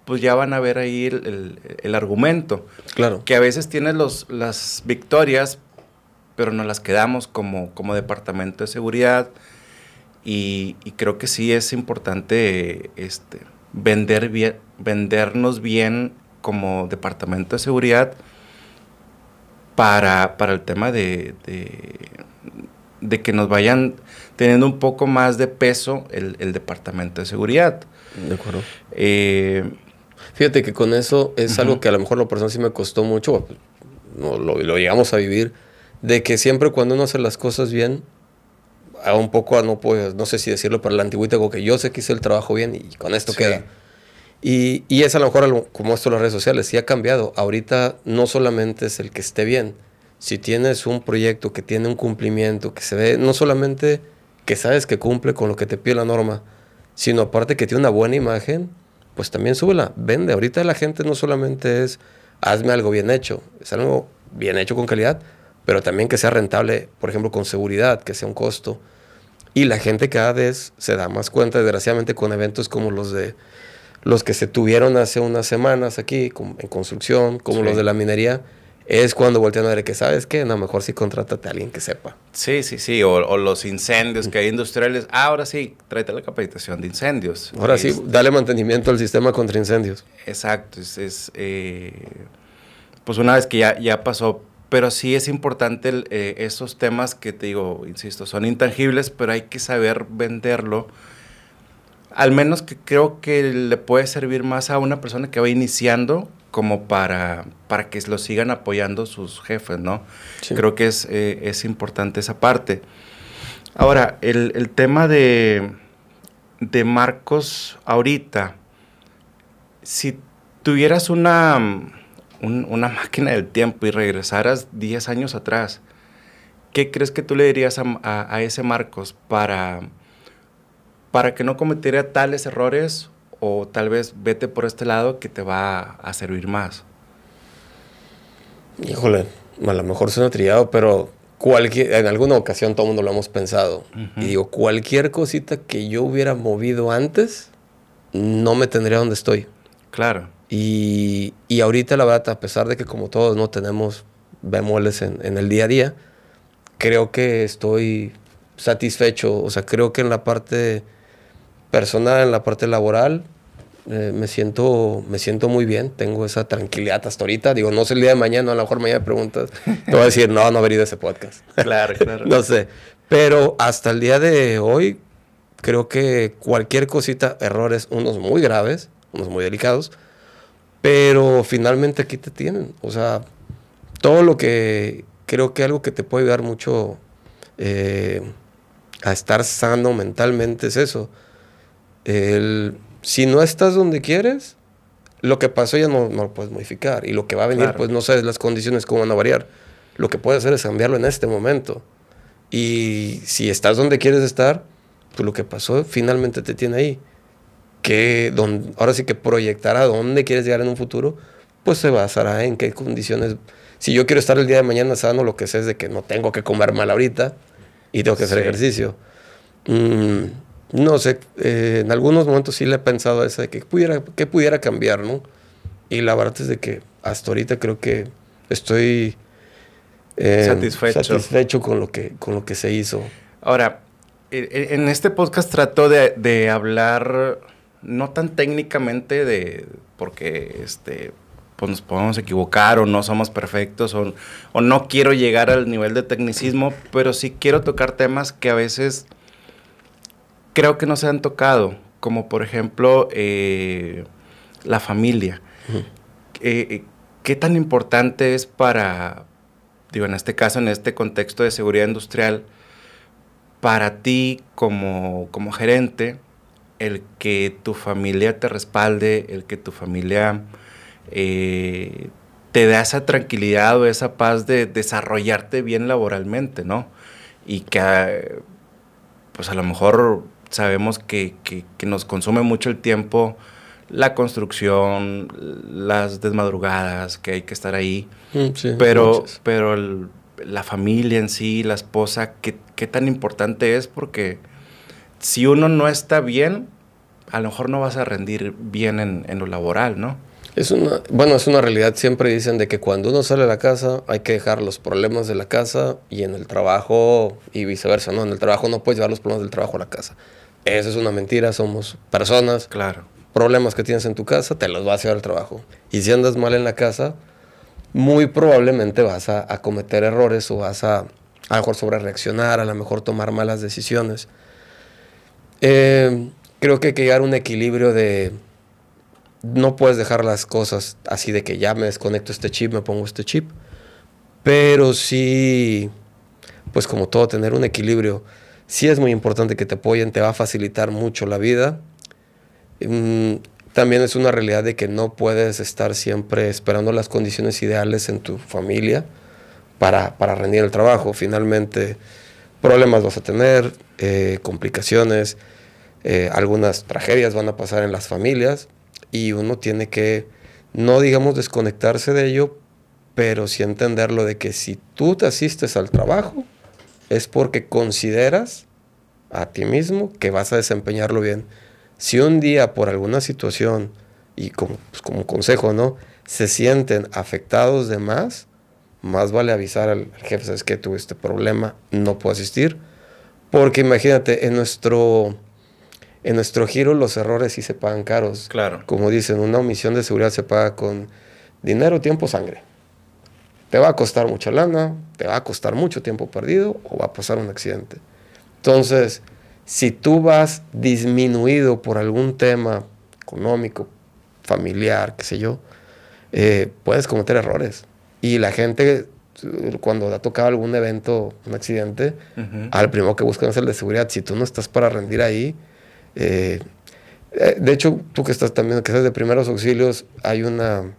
pues ya van a ver ahí el, el, argumento. Claro. Que a veces tienes los, las victorias, pero nos las quedamos como, como departamento de seguridad. Y, y creo que sí es importante este, vender bien, vendernos bien como departamento de seguridad para, para el tema de, de, que nos vayan teniendo un poco más de peso el, el departamento de seguridad. De acuerdo. Eh, Fíjate que con eso es algo que a lo mejor la persona sí me costó mucho, no, lo, lo, llegamos a vivir, de que siempre cuando uno hace las cosas bien, a un poco, no, puedo, no sé si decirlo, para la antigüita, como que yo sé que hice el trabajo bien y con esto queda. Y, es a lo mejor como esto las redes sociales, sí ha cambiado. Ahorita no solamente es el que esté bien, si tienes un proyecto que tiene un cumplimiento, que se ve, no solamente que sabes que cumple con lo que te pide la norma, sino aparte que tiene una buena imagen, pues también súbela, vende. Ahorita la gente no solamente es hazme algo bien hecho, es algo bien hecho con calidad, pero también que sea rentable, por ejemplo, con seguridad, que sea un costo. Y la gente cada vez se da más cuenta, desgraciadamente, con eventos como los de los que se tuvieron hace unas semanas aquí en construcción, como los de la minería, es cuando voltean a ver que, ¿sabes qué? No, mejor sí contrátate a alguien que sepa. Sí, sí, sí. O, los incendios que hay industriales. Ah, ahora sí, tráete la capacitación de incendios. Ahora sí, dale mantenimiento al sistema contra incendios. Exacto. Es, eh, pues una vez que ya, ya pasó. Pero sí es importante eh, esos temas que te digo, insisto, son intangibles, pero hay que saber venderlo. Al menos que creo que le puede servir más a una persona que va iniciando como para, para que lo sigan apoyando sus jefes, ¿no? Creo que es, eh, es, importante esa parte. Ahora, el, el tema de, de, Marcos ahorita, si tuvieras una, una máquina del tiempo y regresaras 10 años atrás, ¿qué crees que tú le dirías a, a, a ese Marcos para, para que no cometiera tales errores o tal vez vete por este lado que te va a servir más? Híjole, a lo mejor suena trillado, pero cualquier, en alguna ocasión todo el mundo lo hemos pensado. Y digo, cualquier cosita que yo hubiera movido antes, no me tendría donde estoy. Claro. Y, y ahorita, la verdad, a pesar de que como todos no tenemos bemoles en, en el día a día, creo que estoy satisfecho. O sea, creo que en la parte personal, en la parte laboral, eh, me, siento, me siento muy bien, tengo esa tranquilidad hasta ahorita. Digo, no sé el día de mañana, a lo mejor mañana me preguntas, te voy a decir, no, no he venido a ese podcast. Claro, claro. no sé. Pero hasta el día de hoy, creo que cualquier cosita, errores, unos muy graves, unos muy delicados, pero finalmente aquí te tienen. O sea, todo lo que creo que algo que te puede ayudar mucho eh, a estar sano mentalmente es eso. El si no estás donde quieres, lo que pasó ya no, lo puedes modificar. Y lo que va a venir, pues no sabes las condiciones cómo van a variar. Lo que puedes hacer es cambiarlo en este momento. Y si estás donde quieres estar, pues lo que pasó finalmente te tiene ahí. Que donde, ahora sí que proyectar a dónde quieres llegar en un futuro, pues se basará en qué condiciones. Si yo quiero estar el día de mañana sano, lo que sé es de que no tengo que comer mal ahorita y tengo que hacer ejercicio. Mm, no sé, eh, en algunos momentos sí le he pensado a esa de que pudiera, que pudiera cambiar, ¿no? Y la verdad es de que hasta ahorita creo que estoy eh, satisfecho. satisfecho con lo, que, con lo que se hizo. Ahora, e, e, en este podcast trato de, de hablar no tan técnicamente de, porque este, pues nos podemos equivocar o no somos perfectos o, o, no quiero llegar al nivel de tecnicismo, pero sí quiero tocar temas que a veces creo que no se han tocado, como por ejemplo eh, la familia. Eh, eh, ¿Qué tan importante es para, digo, en este caso, en este contexto de seguridad industrial, para ti como, como gerente, el que tu familia te respalde, el que tu familia te dé esa tranquilidad o esa paz de desarrollarte bien laboralmente, ¿no? Y que, pues a lo mejor sabemos que, nos consume mucho el tiempo la construcción, las desmadrugadas, que hay que estar ahí. Mm, pero pero la familia en sí, la esposa, ¿qué, tan importante es? Porque si uno no está bien, a lo mejor no vas a rendir bien en, en lo laboral, ¿no? Es una, bueno, es una realidad. Siempre dicen de que cuando uno sale de la casa hay que dejar los problemas de la casa y en el trabajo y viceversa, ¿no? En el trabajo no puedes llevar los problemas del trabajo a la casa. Eso es una mentira, somos personas. Claro. Problemas que tienes en tu casa, te los vas a llevar al trabajo. Y si andas mal en la casa, muy probablemente vas a, a cometer errores o vas a a lo mejor sobre reaccionar, a lo mejor tomar malas decisiones. Eh, creo que hay que llegar a un equilibrio de no puedes dejar las cosas así de que ya me desconecto este chip, me pongo este chip, pero sí, pues como todo, tener un equilibrio. Sí es muy importante que te apoyen, te va a facilitar mucho la vida. Mm, también es una realidad de que no puedes estar siempre esperando las condiciones ideales en tu familia para, para rendir el trabajo. Finalmente, problemas vas a tener, eh, complicaciones, eh, algunas tragedias van a pasar en las familias y uno tiene que, no digamos desconectarse de ello, pero sí entenderlo de que si tú te asistes al trabajo es porque consideras a ti mismo que vas a desempeñarlo bien. Si un día por alguna situación, y como, pues consejo, ¿no? Se sienten afectados de más, más vale avisar al, jefe, sabes que tuve este problema, no puedo asistir. Porque imagínate, en nuestro, en nuestro giro los errores sí se pagan caros. Claro. Como dicen, una omisión de seguridad se paga con dinero, tiempo, sangre. Te va a costar mucha lana, te va a costar mucho tiempo perdido o va a pasar un accidente. Entonces, si tú vas disminuido por algún tema económico, familiar, qué sé yo, eh, puedes cometer errores. Y la gente, cuando ha tocado algún evento, un accidente, al primero que buscan es el de seguridad. Si tú no estás para rendir ahí, eh, eh, de hecho, tú que estás también, que estás de primeros auxilios, hay una,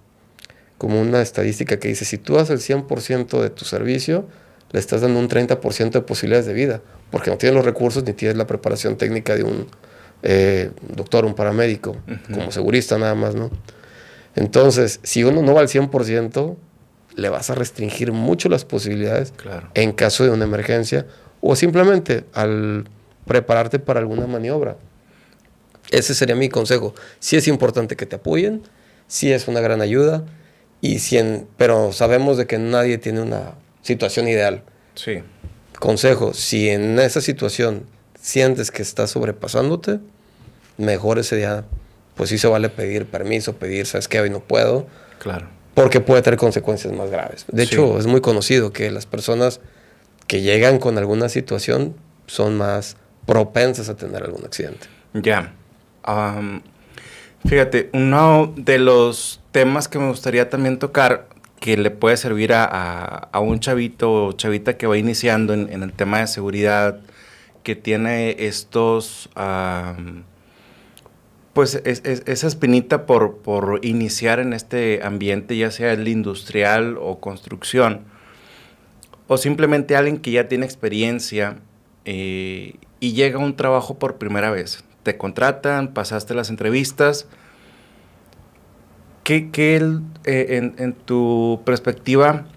como una estadística que dice, si tú haces el 100% de tu servicio, le estás dando un 30% de posibilidades de vida, porque no tienes los recursos ni tienes la preparación técnica de un eh, doctor, un paramédico, como segurista nada más, ¿no? Entonces, si uno no va al 100%, le vas a restringir mucho las posibilidades en caso de una emergencia o simplemente al prepararte para alguna maniobra. Ese sería mi consejo. Sí es importante que te apoyen, sí es una gran ayuda, y si pero sabemos de que nadie tiene una situación ideal. Sí. Consejo, si en esa situación sientes que estás sobrepasándote, mejor ese día, pues sí se vale pedir permiso, pedir, ¿sabes qué? Hoy no puedo. Claro porque puede tener consecuencias más graves. De hecho, es muy conocido que las personas que llegan con alguna situación son más propensas a tener algún accidente. Ya. Fíjate, uno de los temas que me gustaría también tocar, que le puede servir a, un chavito o chavita que va iniciando en, el tema de seguridad, que tiene estos pues es, esa espinita por, por, iniciar en este ambiente, ya sea el industrial o construcción, o simplemente alguien que ya tiene experiencia eh, y llega a un trabajo por primera vez. Te contratan, pasaste las entrevistas. ¿Qué, qué eh, en, en tu perspectiva,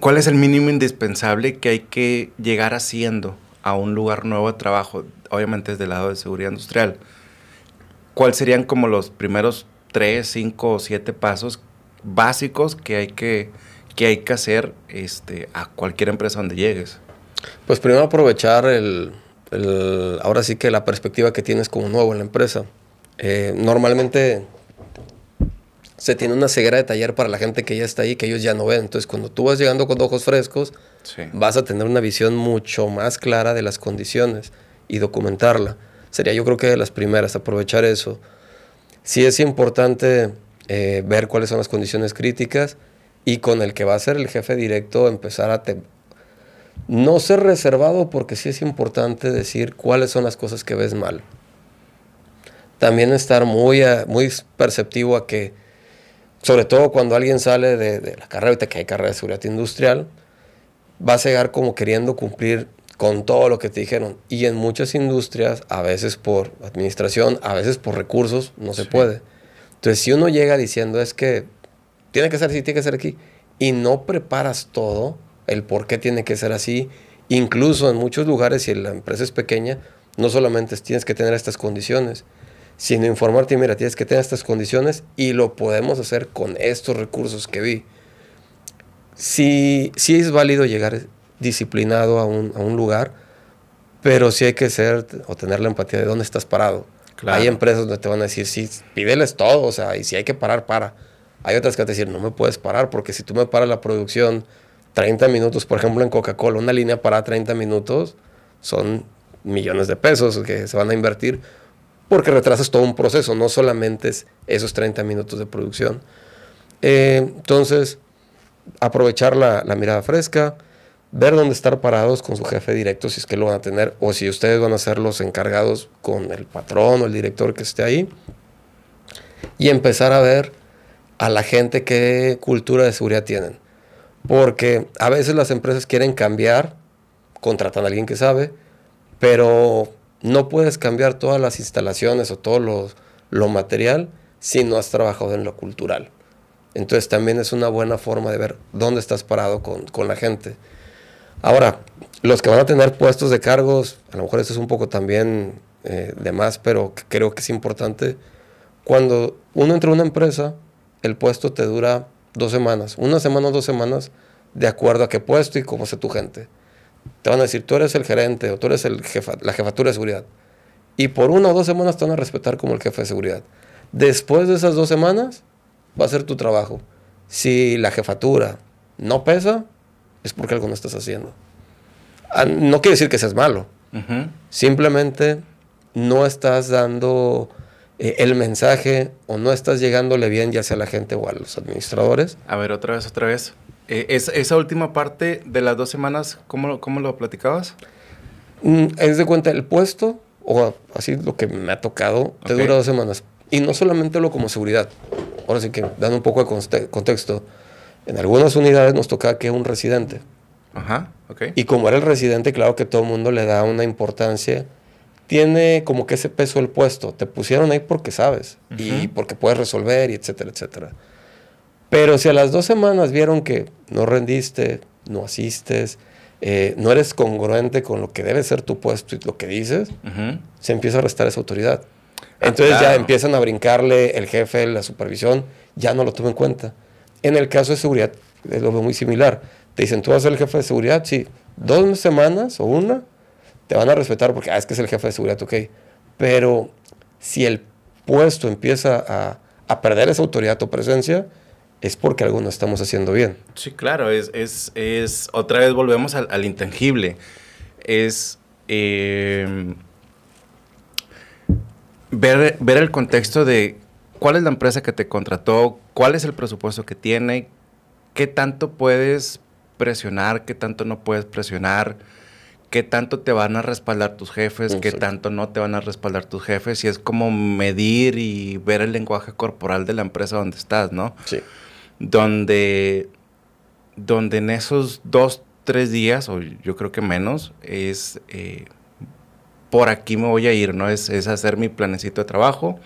cuál es el mínimo indispensable que hay que llegar haciendo a un lugar nuevo de trabajo? Obviamente desde el lado de seguridad industrial ¿cuáles serían como los primeros tres, cinco o siete pasos básicos que hay que, que, hay que hacer este, a cualquier empresa donde llegues? Pues primero aprovechar el, ahora sí que la perspectiva que tienes como nuevo en la empresa. Eh, normalmente se tiene una ceguera de taller para la gente que ya está ahí, que ellos ya no ven. Entonces, cuando tú vas llegando con ojos frescos, vas a tener una visión mucho más clara de las condiciones y documentarla sería yo creo que de las primeras, aprovechar eso. Sí es importante eh, ver cuáles son las condiciones críticas y con el que va a ser el jefe directo empezar a... no ser reservado porque sí es importante decir cuáles son las cosas que ves mal. También estar muy, muy perceptivo a que, sobre todo cuando alguien sale de, de la carrera, ahorita que hay carrera de seguridad industrial, va a llegar como queriendo cumplir con todo lo que te dijeron. Y en muchas industrias, a veces por administración, a veces por recursos, no se puede. Entonces, si uno llega diciendo es que tiene que ser así, tiene que ser aquí, y no preparas todo, el por qué tiene que ser así, incluso en muchos lugares, si la empresa es pequeña, no solamente tienes que tener estas condiciones, sino informarte, mira, tienes que tener estas condiciones y lo podemos hacer con estos recursos que vi. Sí, sí es válido llegar disciplinado a un, a un lugar, pero sí hay que ser o tener la empatía de dónde estás parado. Hay empresas donde te van a decir, sí, pídeles todo, o sea, y si hay que parar, para. Hay otras que te dicen, no me puedes parar, porque si tú me paras la producción 30 minutos, por ejemplo, en Coca-Cola, una línea para 30 minutos, son millones de pesos que se van a invertir porque retrasas todo un proceso, no solamente es esos 30 minutos de producción. Eh, entonces, aprovechar la, mirada fresca, ver dónde estar parados con su jefe directo, si es que lo van a tener, o si ustedes van a ser los encargados con el patrón o el director que esté ahí, y empezar a ver a la gente qué cultura de seguridad tienen. Porque a veces las empresas quieren cambiar, contratan a alguien que sabe, pero no puedes cambiar todas las instalaciones o todo lo, material si no has trabajado en lo cultural. Entonces también es una buena forma de ver dónde estás parado con, la gente. Ahora, los que van a tener puestos de cargos, a lo mejor eso es un poco también eh, de más, pero creo que es importante. Cuando uno entra a una empresa, el puesto te dura dos semanas, una semana o dos semanas, de acuerdo a qué puesto y cómo sea tu gente te van a decir, tú eres el gerente o tú eres el jefa, la jefatura de seguridad. Y por una o dos semanas te van a respetar como el jefe de seguridad. Después de esas dos semanas, va a ser tu trabajo. Si la jefatura no pesa, es porque algo no estás haciendo. Ah, no quiere decir que seas malo. Simplemente no estás dando eh, el mensaje o no estás llegándole bien ya sea a la gente o a los administradores. A ver, otra vez, otra vez. Eh, esa última parte de las dos semanas, ¿cómo, cómo lo platicabas? Mm, es de cuenta, el puesto, o así lo que me ha tocado, te dura dos semanas. Y no solamente lo como seguridad. Ahora sí que, dando un poco de contexto, en algunas unidades nos tocaba que un residente. Ajá, ok. Y como era el residente, claro que todo el mundo le da una importancia. Tiene como que ese peso el puesto. Te pusieron ahí porque sabes. Y porque puedes resolver, y etcétera, etcétera. Pero si a las dos semanas vieron que no rendiste, no asistes, eh, no eres congruente con lo que debe ser tu puesto y lo que dices, se empieza a restar esa autoridad. Ah, Entonces ya empiezan a brincarle el jefe, la supervisión, ya no lo toma en cuenta. En el caso de seguridad, es lo muy similar. Te dicen, ¿tú vas a ser el jefe de seguridad? Sí. Dos semanas o una, te van a respetar porque, ah, es que es el jefe de seguridad, ok. Pero si el puesto empieza a, a perder esa autoridad o presencia, es porque algo no estamos haciendo bien. Sí, claro, es, es, es otra vez volvemos al, intangible. Es em, ver, ver el contexto de cuál es la empresa que te contrató, cuál es el presupuesto que tiene, qué tanto puedes presionar, qué tanto no puedes presionar, qué tanto te van a respaldar tus jefes, qué tanto no te van a respaldar tus jefes, y es como medir y ver el lenguaje corporal de la empresa donde estás, ¿no? Sí donde, donde en esos dos, tres días, o yo creo que menos, es eh, por aquí me voy a ir, ¿no? Es, es, hacer mi planecito de trabajo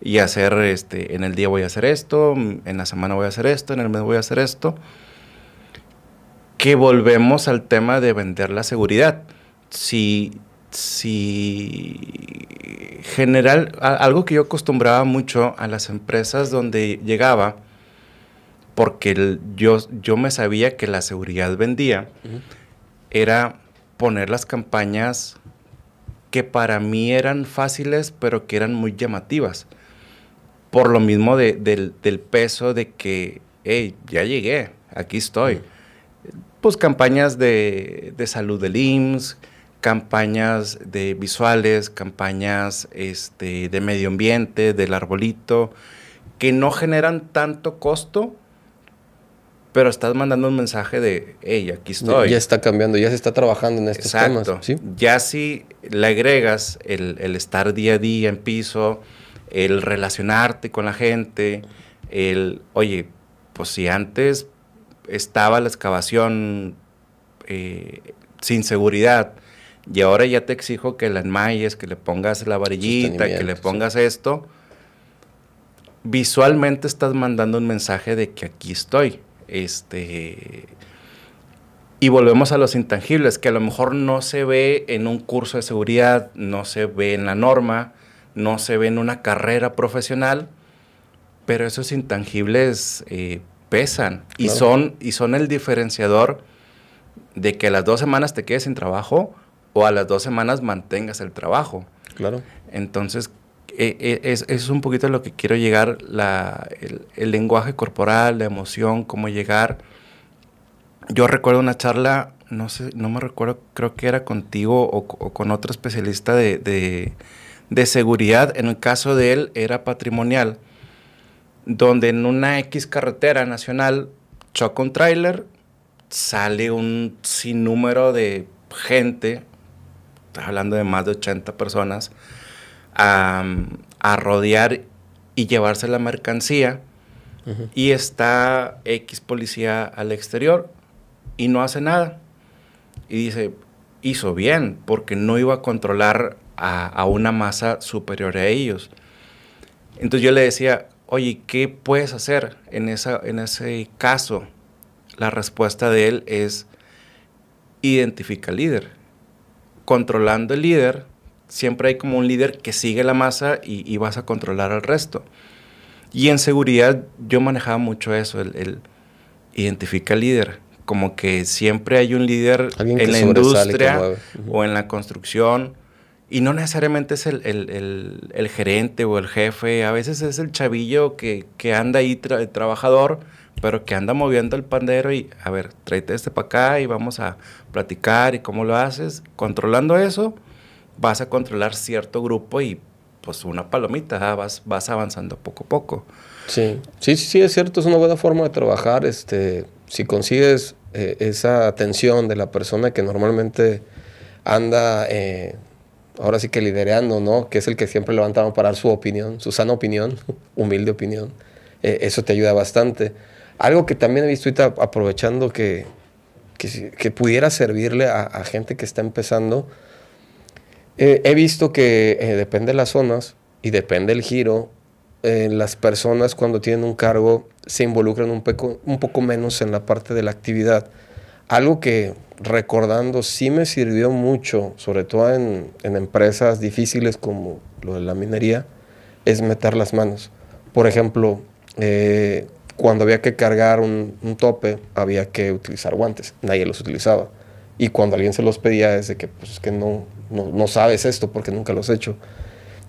y hacer, este, en el día voy a hacer esto, en la semana voy a hacer esto, en el mes voy a hacer esto. Que volvemos al tema de vender la seguridad. Si, si general, algo que yo acostumbraba mucho a las empresas donde llegaba, porque yo, yo me sabía que la seguridad vendía, era poner las campañas que para mí eran fáciles, pero que eran muy llamativas. Por lo mismo del, peso de que, hey, ya llegué, aquí estoy. Pues campañas de, salud del IMSS, campañas de visuales, campañas este, de medio ambiente, del arbolito, que no generan tanto costo, pero estás mandando un mensaje de, hey, aquí estoy. Ya está cambiando, ya se está trabajando en estos Exacto. temas. ¿sí? Ya si le agregas el, estar día a día en piso, el relacionarte con la gente, el, oye, pues si antes estaba la excavación eh, sin seguridad y ahora ya te exijo que la enmayes, que le pongas la varillita, que le pongas esto, visualmente estás mandando un mensaje de que aquí estoy. Este, y volvemos a los intangibles, que a lo mejor no se ve en un curso de seguridad, no se ve en la norma, no se ven una carrera profesional, pero esos intangibles eh, pesan y, son, y son el diferenciador de que a las dos semanas te quedes sin trabajo o a las dos semanas mantengas el trabajo. Claro. Entonces, e, e, es, es, un poquito lo que quiero llegar, la, el, lenguaje corporal, la emoción, cómo llegar. Yo recuerdo una charla, no sé, no me recuerdo, creo que era contigo o, con otro especialista de, de, de, seguridad. En el caso de él era patrimonial, donde en una X carretera nacional choca un tráiler, sale un sinnúmero de gente, hablando de más de 80 personas, a, rodear y llevarse la mercancía. Y está X policía al exterior y no hace nada. Y dice, hizo bien, porque no iba a controlar a, una masa superior a ellos. Entonces yo le decía, oye, ¿qué puedes hacer en, esa, en ese caso? La respuesta de él es, identifica al líder. Controlando el líder, siempre hay como un líder que sigue la masa y, vas a controlar al resto. Y en seguridad yo manejaba mucho eso, el, identifica al líder. Como que siempre hay un líder en la industria o en la construcción. Y no necesariamente es el, gerente o el jefe, a veces es el chavillo que, anda ahí trabajador, pero que anda moviendo el pandero y, a ver, tráete este para acá y vamos a platicar y cómo lo haces. Controlando eso, vas a controlar cierto grupo y pues una palomita, vas, vas avanzando poco a poco. Sí, sí, sí, es cierto, es una buena forma de trabajar. Este, si consigues eh, esa atención de la persona que normalmente anda, eh, ahora sí que liderando, ¿no? Que es el que siempre levanta para dar su opinión, su sana opinión, humilde opinión. Eh, eso te ayuda bastante. Algo que también he visto ahorita, aprovechando que, que, pudiera servirle a, gente que está empezando, eh, he visto que eh, depende de las zonas y depende del giro, las personas cuando tienen un cargo se involucran un, un poco menos en la parte de la actividad. Algo que recordando sí me sirvió mucho, sobre todo en, empresas difíciles como lo de la minería, es meter las manos. Por ejemplo, cuando había que cargar un, un, tope, había que utilizar guantes. Nadie los utilizaba. Y cuando alguien se los pedía es de que, pues, es que no, no, sabes esto porque nunca lo has hecho.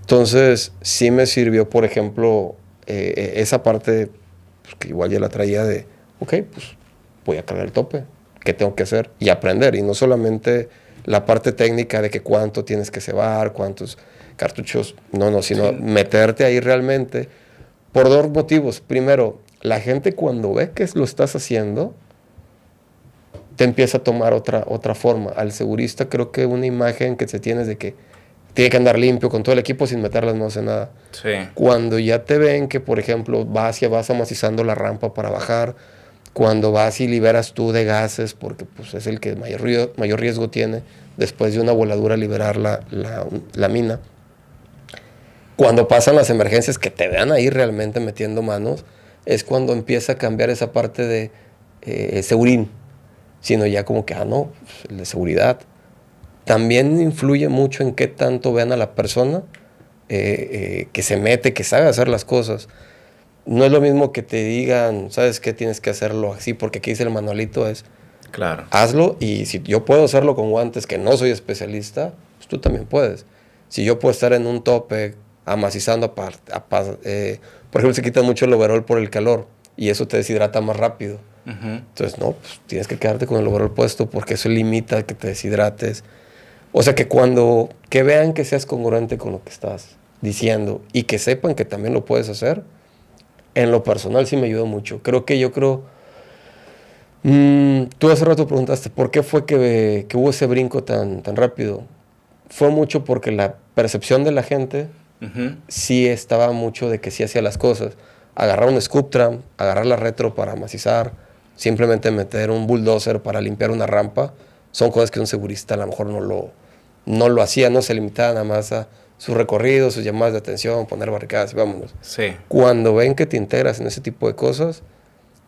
Entonces, sí me sirvió, por ejemplo, eh, eh, esa parte, pues, que igual ya la traía de, ok, pues voy a cargar el tope, ¿qué tengo que hacer? Y aprender, y no solamente la parte técnica de que cuánto tienes que cebar, cuántos cartuchos, no, no, sino meterte ahí realmente por dos motivos. Primero, la gente cuando ve que lo estás haciendo, te empieza a tomar otra, otra forma. Al segurista creo que una imagen que se tiene es de que tiene que andar limpio con todo el equipo sin meter las manos en nada. Cuando ya te ven que, por ejemplo, vas y vas amacizando la rampa para bajar, cuando vas y liberas tú de gases, porque pues, es el que mayor, riesgo tiene después de una voladura liberar la, la, mina. Cuando pasan las emergencias que te vean ahí realmente metiendo manos, es cuando empieza a cambiar esa parte de eh, segurín sino ya como que, ah, no, el de seguridad. También influye mucho en qué tanto vean a la persona eh, eh, que se mete, que sabe hacer las cosas. No es lo mismo que te digan, ¿sabes qué? Tienes que hacerlo así, porque aquí dice el manualito es, claro. hazlo y si yo puedo hacerlo con guantes, que no soy especialista, pues tú también puedes. Si yo puedo estar en un tope amacizando, eh, por ejemplo, se quita mucho el overall por el calor y eso te deshidrata más rápido. Entonces, no, pues tienes que quedarte con el overol puesto porque eso limita que te deshidrates. O sea, que cuando, que vean que seas congruente con lo que estás diciendo y que sepan que también lo puedes hacer, en lo personal sí me ayudó mucho. Creo que yo creo... Mm, tú hace rato preguntaste, ¿por qué fue que, que, hubo ese brinco tan, tan rápido? Fue mucho porque la percepción de la gente sí estaba mucho de que sí hacía las cosas. Agarrar un scoop tram, agarrar la retro para macizar, simplemente meter un bulldozer para limpiar una rampa, son cosas que un segurista a lo mejor no lo, no lo hacía, no se limitaba nada más a su recorrido, sus llamadas de atención, poner barricadas y vámonos. Sí. Cuando ven que te integras en ese tipo de cosas,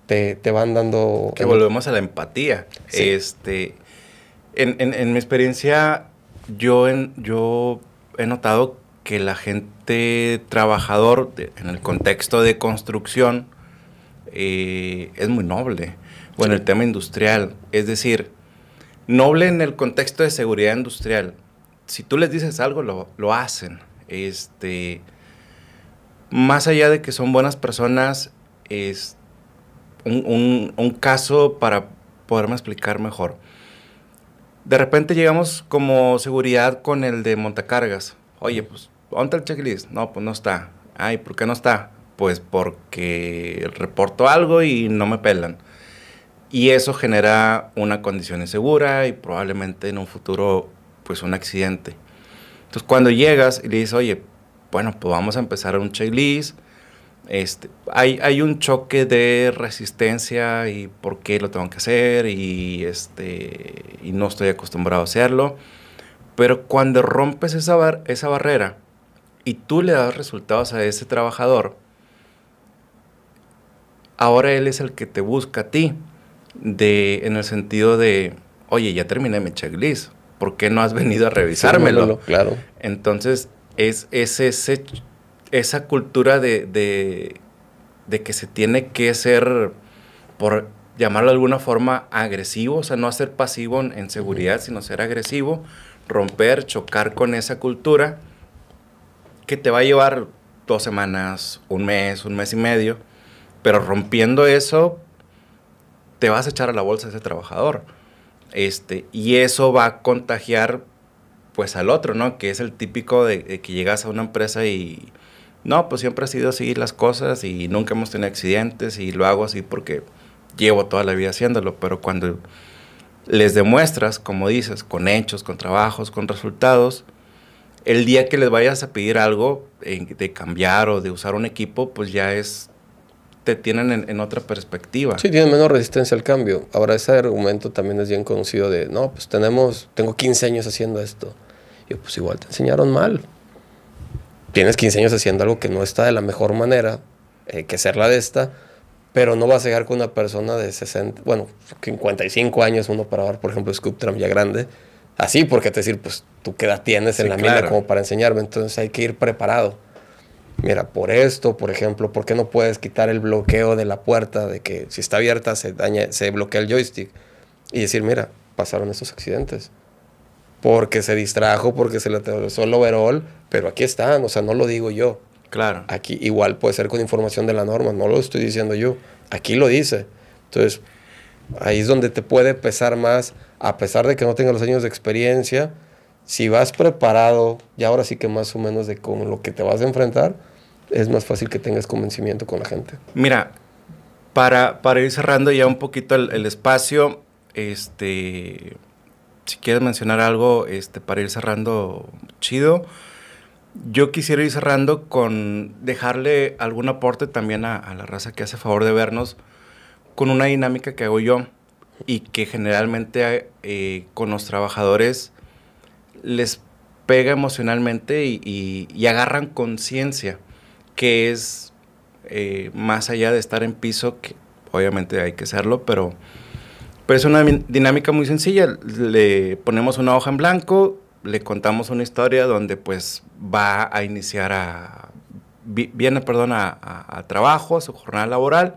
te, te van dando... Que volvemos a la empatía. Este, en, en, en, mi experiencia, yo, en, yo he notado que la gente trabajador en el contexto de construcción eh, es muy noble, o en el tema industrial. Es decir, noble en el contexto de seguridad industrial. Si tú les dices algo, lo, lo hacen. Este, más allá de que son buenas personas, es un, un, caso para poderme explicar mejor. De repente llegamos como seguridad con el de montacargas. Oye, pues, ¿dónde está el checklist? No, pues no está. Ay, ¿por qué no está? Pues porque reporto algo y no me pelan. Y eso genera una condición insegura y probablemente en un futuro, pues, un accidente. Entonces, cuando llegas y le dices, oye, bueno, pues vamos a empezar un checklist. Este, hay, hay un choque de resistencia y por qué lo tengo que hacer y, este, y no estoy acostumbrado a hacerlo. Pero cuando rompes esa, esa barrera y tú le das resultados a ese trabajador, ahora él es el que te busca a ti, de, en el sentido de, oye, ya terminé mi checklist, ¿por qué no has venido a revisármelo? claro. Entonces, es, ese, esa cultura de, de, que se tiene que ser, por llamarlo de alguna forma, agresivo, o sea, no ser pasivo en, seguridad, sino ser agresivo, romper, chocar con esa cultura que te va a llevar dos semanas, un mes, un mes y medio, pero rompiendo eso, te vas a echar a la bolsa a ese trabajador. Este, y eso va a contagiar pues al otro, ¿no? Que es el típico de, que llegas a una empresa y, no, pues siempre ha sido así las cosas y nunca hemos tenido accidentes y lo hago así porque llevo toda la vida haciéndolo, pero cuando les demuestras, como dices, con hechos, con trabajos, con resultados, el día que les vayas a pedir algo de cambiar o de usar un equipo, pues ya es, te tienen en, en, otra perspectiva. Sí, tienen menos resistencia al cambio. Ahora, ese argumento también es bien conocido de, no, pues tenemos, tengo 15 años haciendo esto pues igual te enseñaron mal. Tienes 15 años haciendo algo que no está de la mejor manera, eh, que ser la de esta, pero no vas a llegar con una persona de 60, bueno, 55 años, uno para dar, por ejemplo, Sculptram ya grande, así, porque te decir, pues tú qué edad tienes en la mina como para enseñarme, entonces hay que ir preparado. Mira, por esto, por ejemplo, ¿por qué no puedes quitar el bloqueo de la puerta de que si está abierta se daña, se bloquea el joystick? Y decir, mira, pasaron estos accidentes porque se distrajo, porque se le atravesó el overall, pero aquí están, o sea, no lo digo yo. Claro. Aquí igual puede ser con información de la norma, no lo estoy diciendo yo, aquí lo dice. Entonces, ahí es donde te puede pesar más, a pesar de que no tengas los años de experiencia, si vas preparado, y ahora sí que más o menos de con lo que te vas a enfrentar, es más fácil que tengas convencimiento con la gente. Mira, para, para ir cerrando ya un poquito el, espacio, este si quieres mencionar algo este, para ir cerrando chido. Yo quisiera ir cerrando con dejarle algún aporte también a, la raza que hace favor de vernos con una dinámica que hago yo y que generalmente eh, con los trabajadores les pega emocionalmente y, agarran conciencia, que es eh, más allá de estar en piso, que obviamente hay que hacerlo, pero pero es una dinámica muy sencilla. Le ponemos una hoja en blanco, le contamos una historia donde pues va a iniciar a... Viene, perdón, a, trabajo, a su jornada laboral.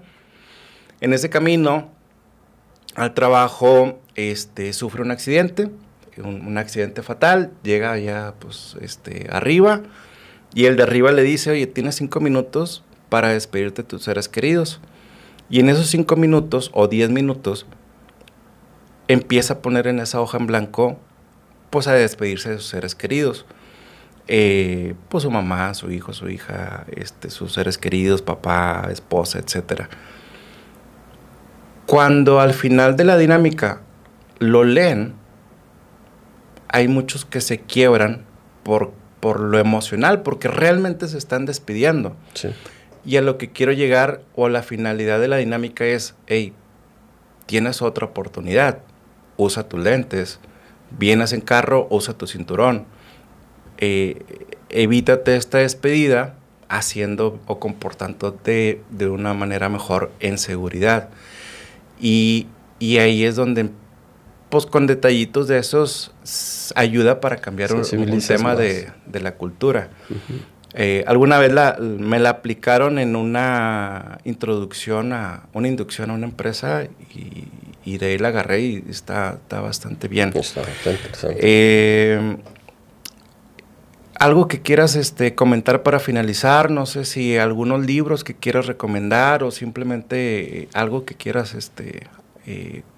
En ese camino al trabajo este, sufre un accidente, un, accidente fatal, llega ya pues este, arriba y el de arriba le dice, oye, tienes cinco minutos para despedirte de tus seres queridos. Y en esos cinco minutos o diez minutos empieza a poner en esa hoja en blanco, pues a despedirse de sus seres queridos. Eh, pues su mamá, su hijo, su hija, este, sus seres queridos, papá, esposa, etc. Cuando al final de la dinámica lo leen, hay muchos que se quiebran por, por lo emocional, porque realmente se están despidiendo. Y a lo que quiero llegar, o la finalidad de la dinámica es, hey, tienes otra oportunidad usa tus lentes. Vienes en carro, usa tu cinturón. Eh, evítate esta despedida haciendo o comportándote de una manera mejor en seguridad. Y, ahí es donde pues con detallitos de esos ayuda para cambiar un, tema de, la cultura. Eh, alguna vez me la aplicaron en una introducción a una inducción a una empresa y, de ahí la agarré y está, está bastante bien. Está, interesante. Eh, algo que quieras este, comentar para finalizar, no sé si algunos libros que quieras recomendar o simplemente eh, algo que quieras este,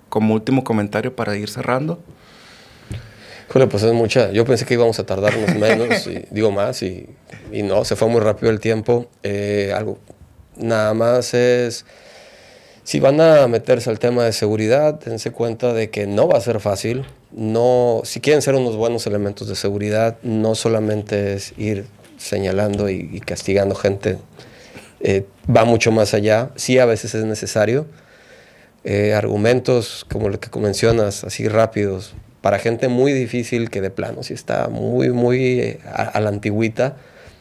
como último comentario para ir cerrando. Bueno, pues es mucha. Yo pensé que íbamos a tardarnos menos, y digo más, y, y, no, se fue muy rápido el tiempo. Eh, algo, nada más es, si van a meterse al tema de seguridad, dense cuenta de que no va a ser fácil. No, si quieren ser unos buenos elementos de seguridad, no solamente es ir señalando y, castigando gente, eh, va mucho más allá. Sí, a veces es necesario. Eh, argumentos como lo que mencionas, así rápidos, para gente muy difícil que de plano si está muy, muy eh, a, la antigüita.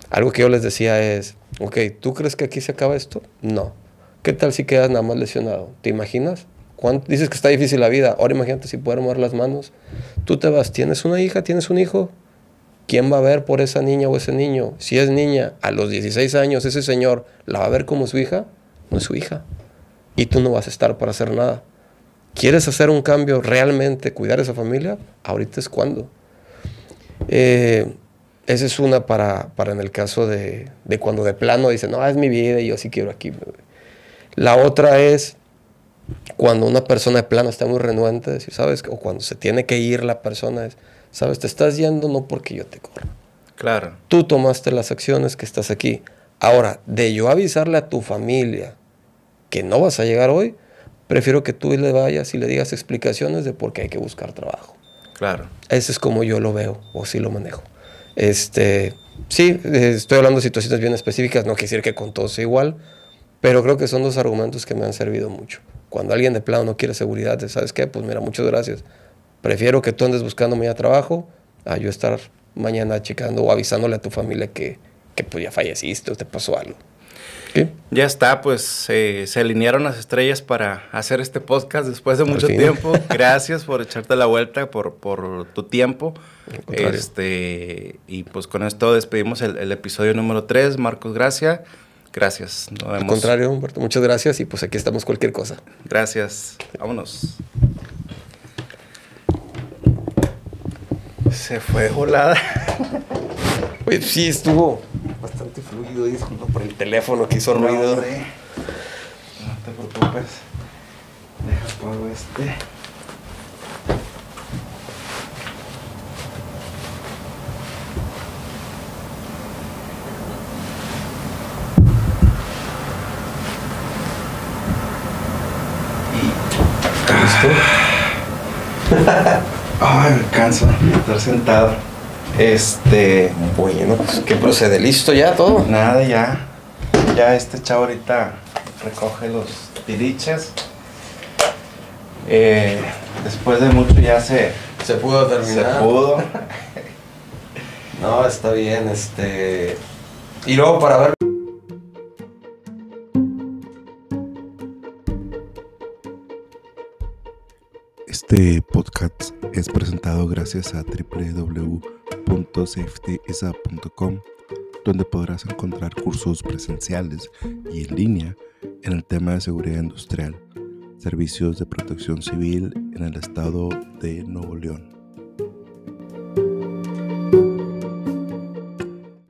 Algo que yo les decía es, ok, ¿tú crees que aquí se acaba esto? No. ¿Qué tal si quedas nada más lesionado? ¿Te imaginas? Dices que está difícil la vida. Ahora imagínate si puedes mover las manos. Tú te vas, tienes una hija, tienes un hijo. ¿Quién va a ver por esa niña o ese niño? Si es niña, a los 16 años, ese señor la va a ver como su hija, no es su hija. Y tú no vas a estar para hacer nada. ¿Quieres hacer un cambio realmente, cuidar a esa familia? Ahorita es cuando. Eh, esa es una para, para en el caso de, de, cuando de plano dicen, no, es mi vida y yo sí quiero aquí. La otra es cuando una persona de plano está muy renuente, decir, ¿sabes? O cuando se tiene que ir la persona, es, ¿sabes? Te estás yendo no porque yo te corra. Claro. Tú tomaste las acciones que estás aquí. Ahora, de yo avisarle a tu familia que no vas a llegar hoy, prefiero que tú le vayas y le digas explicaciones de por qué hay que buscar trabajo. Claro. Ese es como yo lo veo o sí lo manejo. Este, sí, estoy hablando de situaciones bien específicas, no quiere decir que con todos sea igual, pero creo que son dos argumentos que me han servido mucho. Cuando alguien de plano no quiere seguridad, ¿sabes qué? Pues mira, muchas gracias. Prefiero que tú andes buscando mi trabajo a yo estar mañana checando o avisándole a tu familia que, que pues ya falleciste o te pasó algo. Ya está, pues se alinearon las estrellas para hacer este podcast después de mucho tiempo. Gracias por echarte la vuelta, por, por tu tiempo. Este, y pues con esto despedimos el, episodio número 3. Marcos, gracias. Gracias. Al contrario, Humberto, muchas gracias y pues aquí estamos cualquier cosa. Gracias. Vámonos. Se fue volada. Oye, sí, estuvo bastante fluido, disculpa por el teléfono que hizo ruido. no te preocupes. Deja pago este. ¿Listo? Ay, me canso de estar sentado. Este. Bueno, pues, ¿qué procede? ¿Listo ya todo? Nada, ya. Ya este chavo ahorita recoge los tiriches. Eh, después de mucho ya se. Se pudo terminar. Se pudo. no, está bien, este. Y luego para ver. Este podcast es presentado gracias a www.safetyisa.com, donde podrás encontrar cursos presenciales y en línea en el tema de seguridad industrial, servicios de protección civil en el estado de Nuevo León.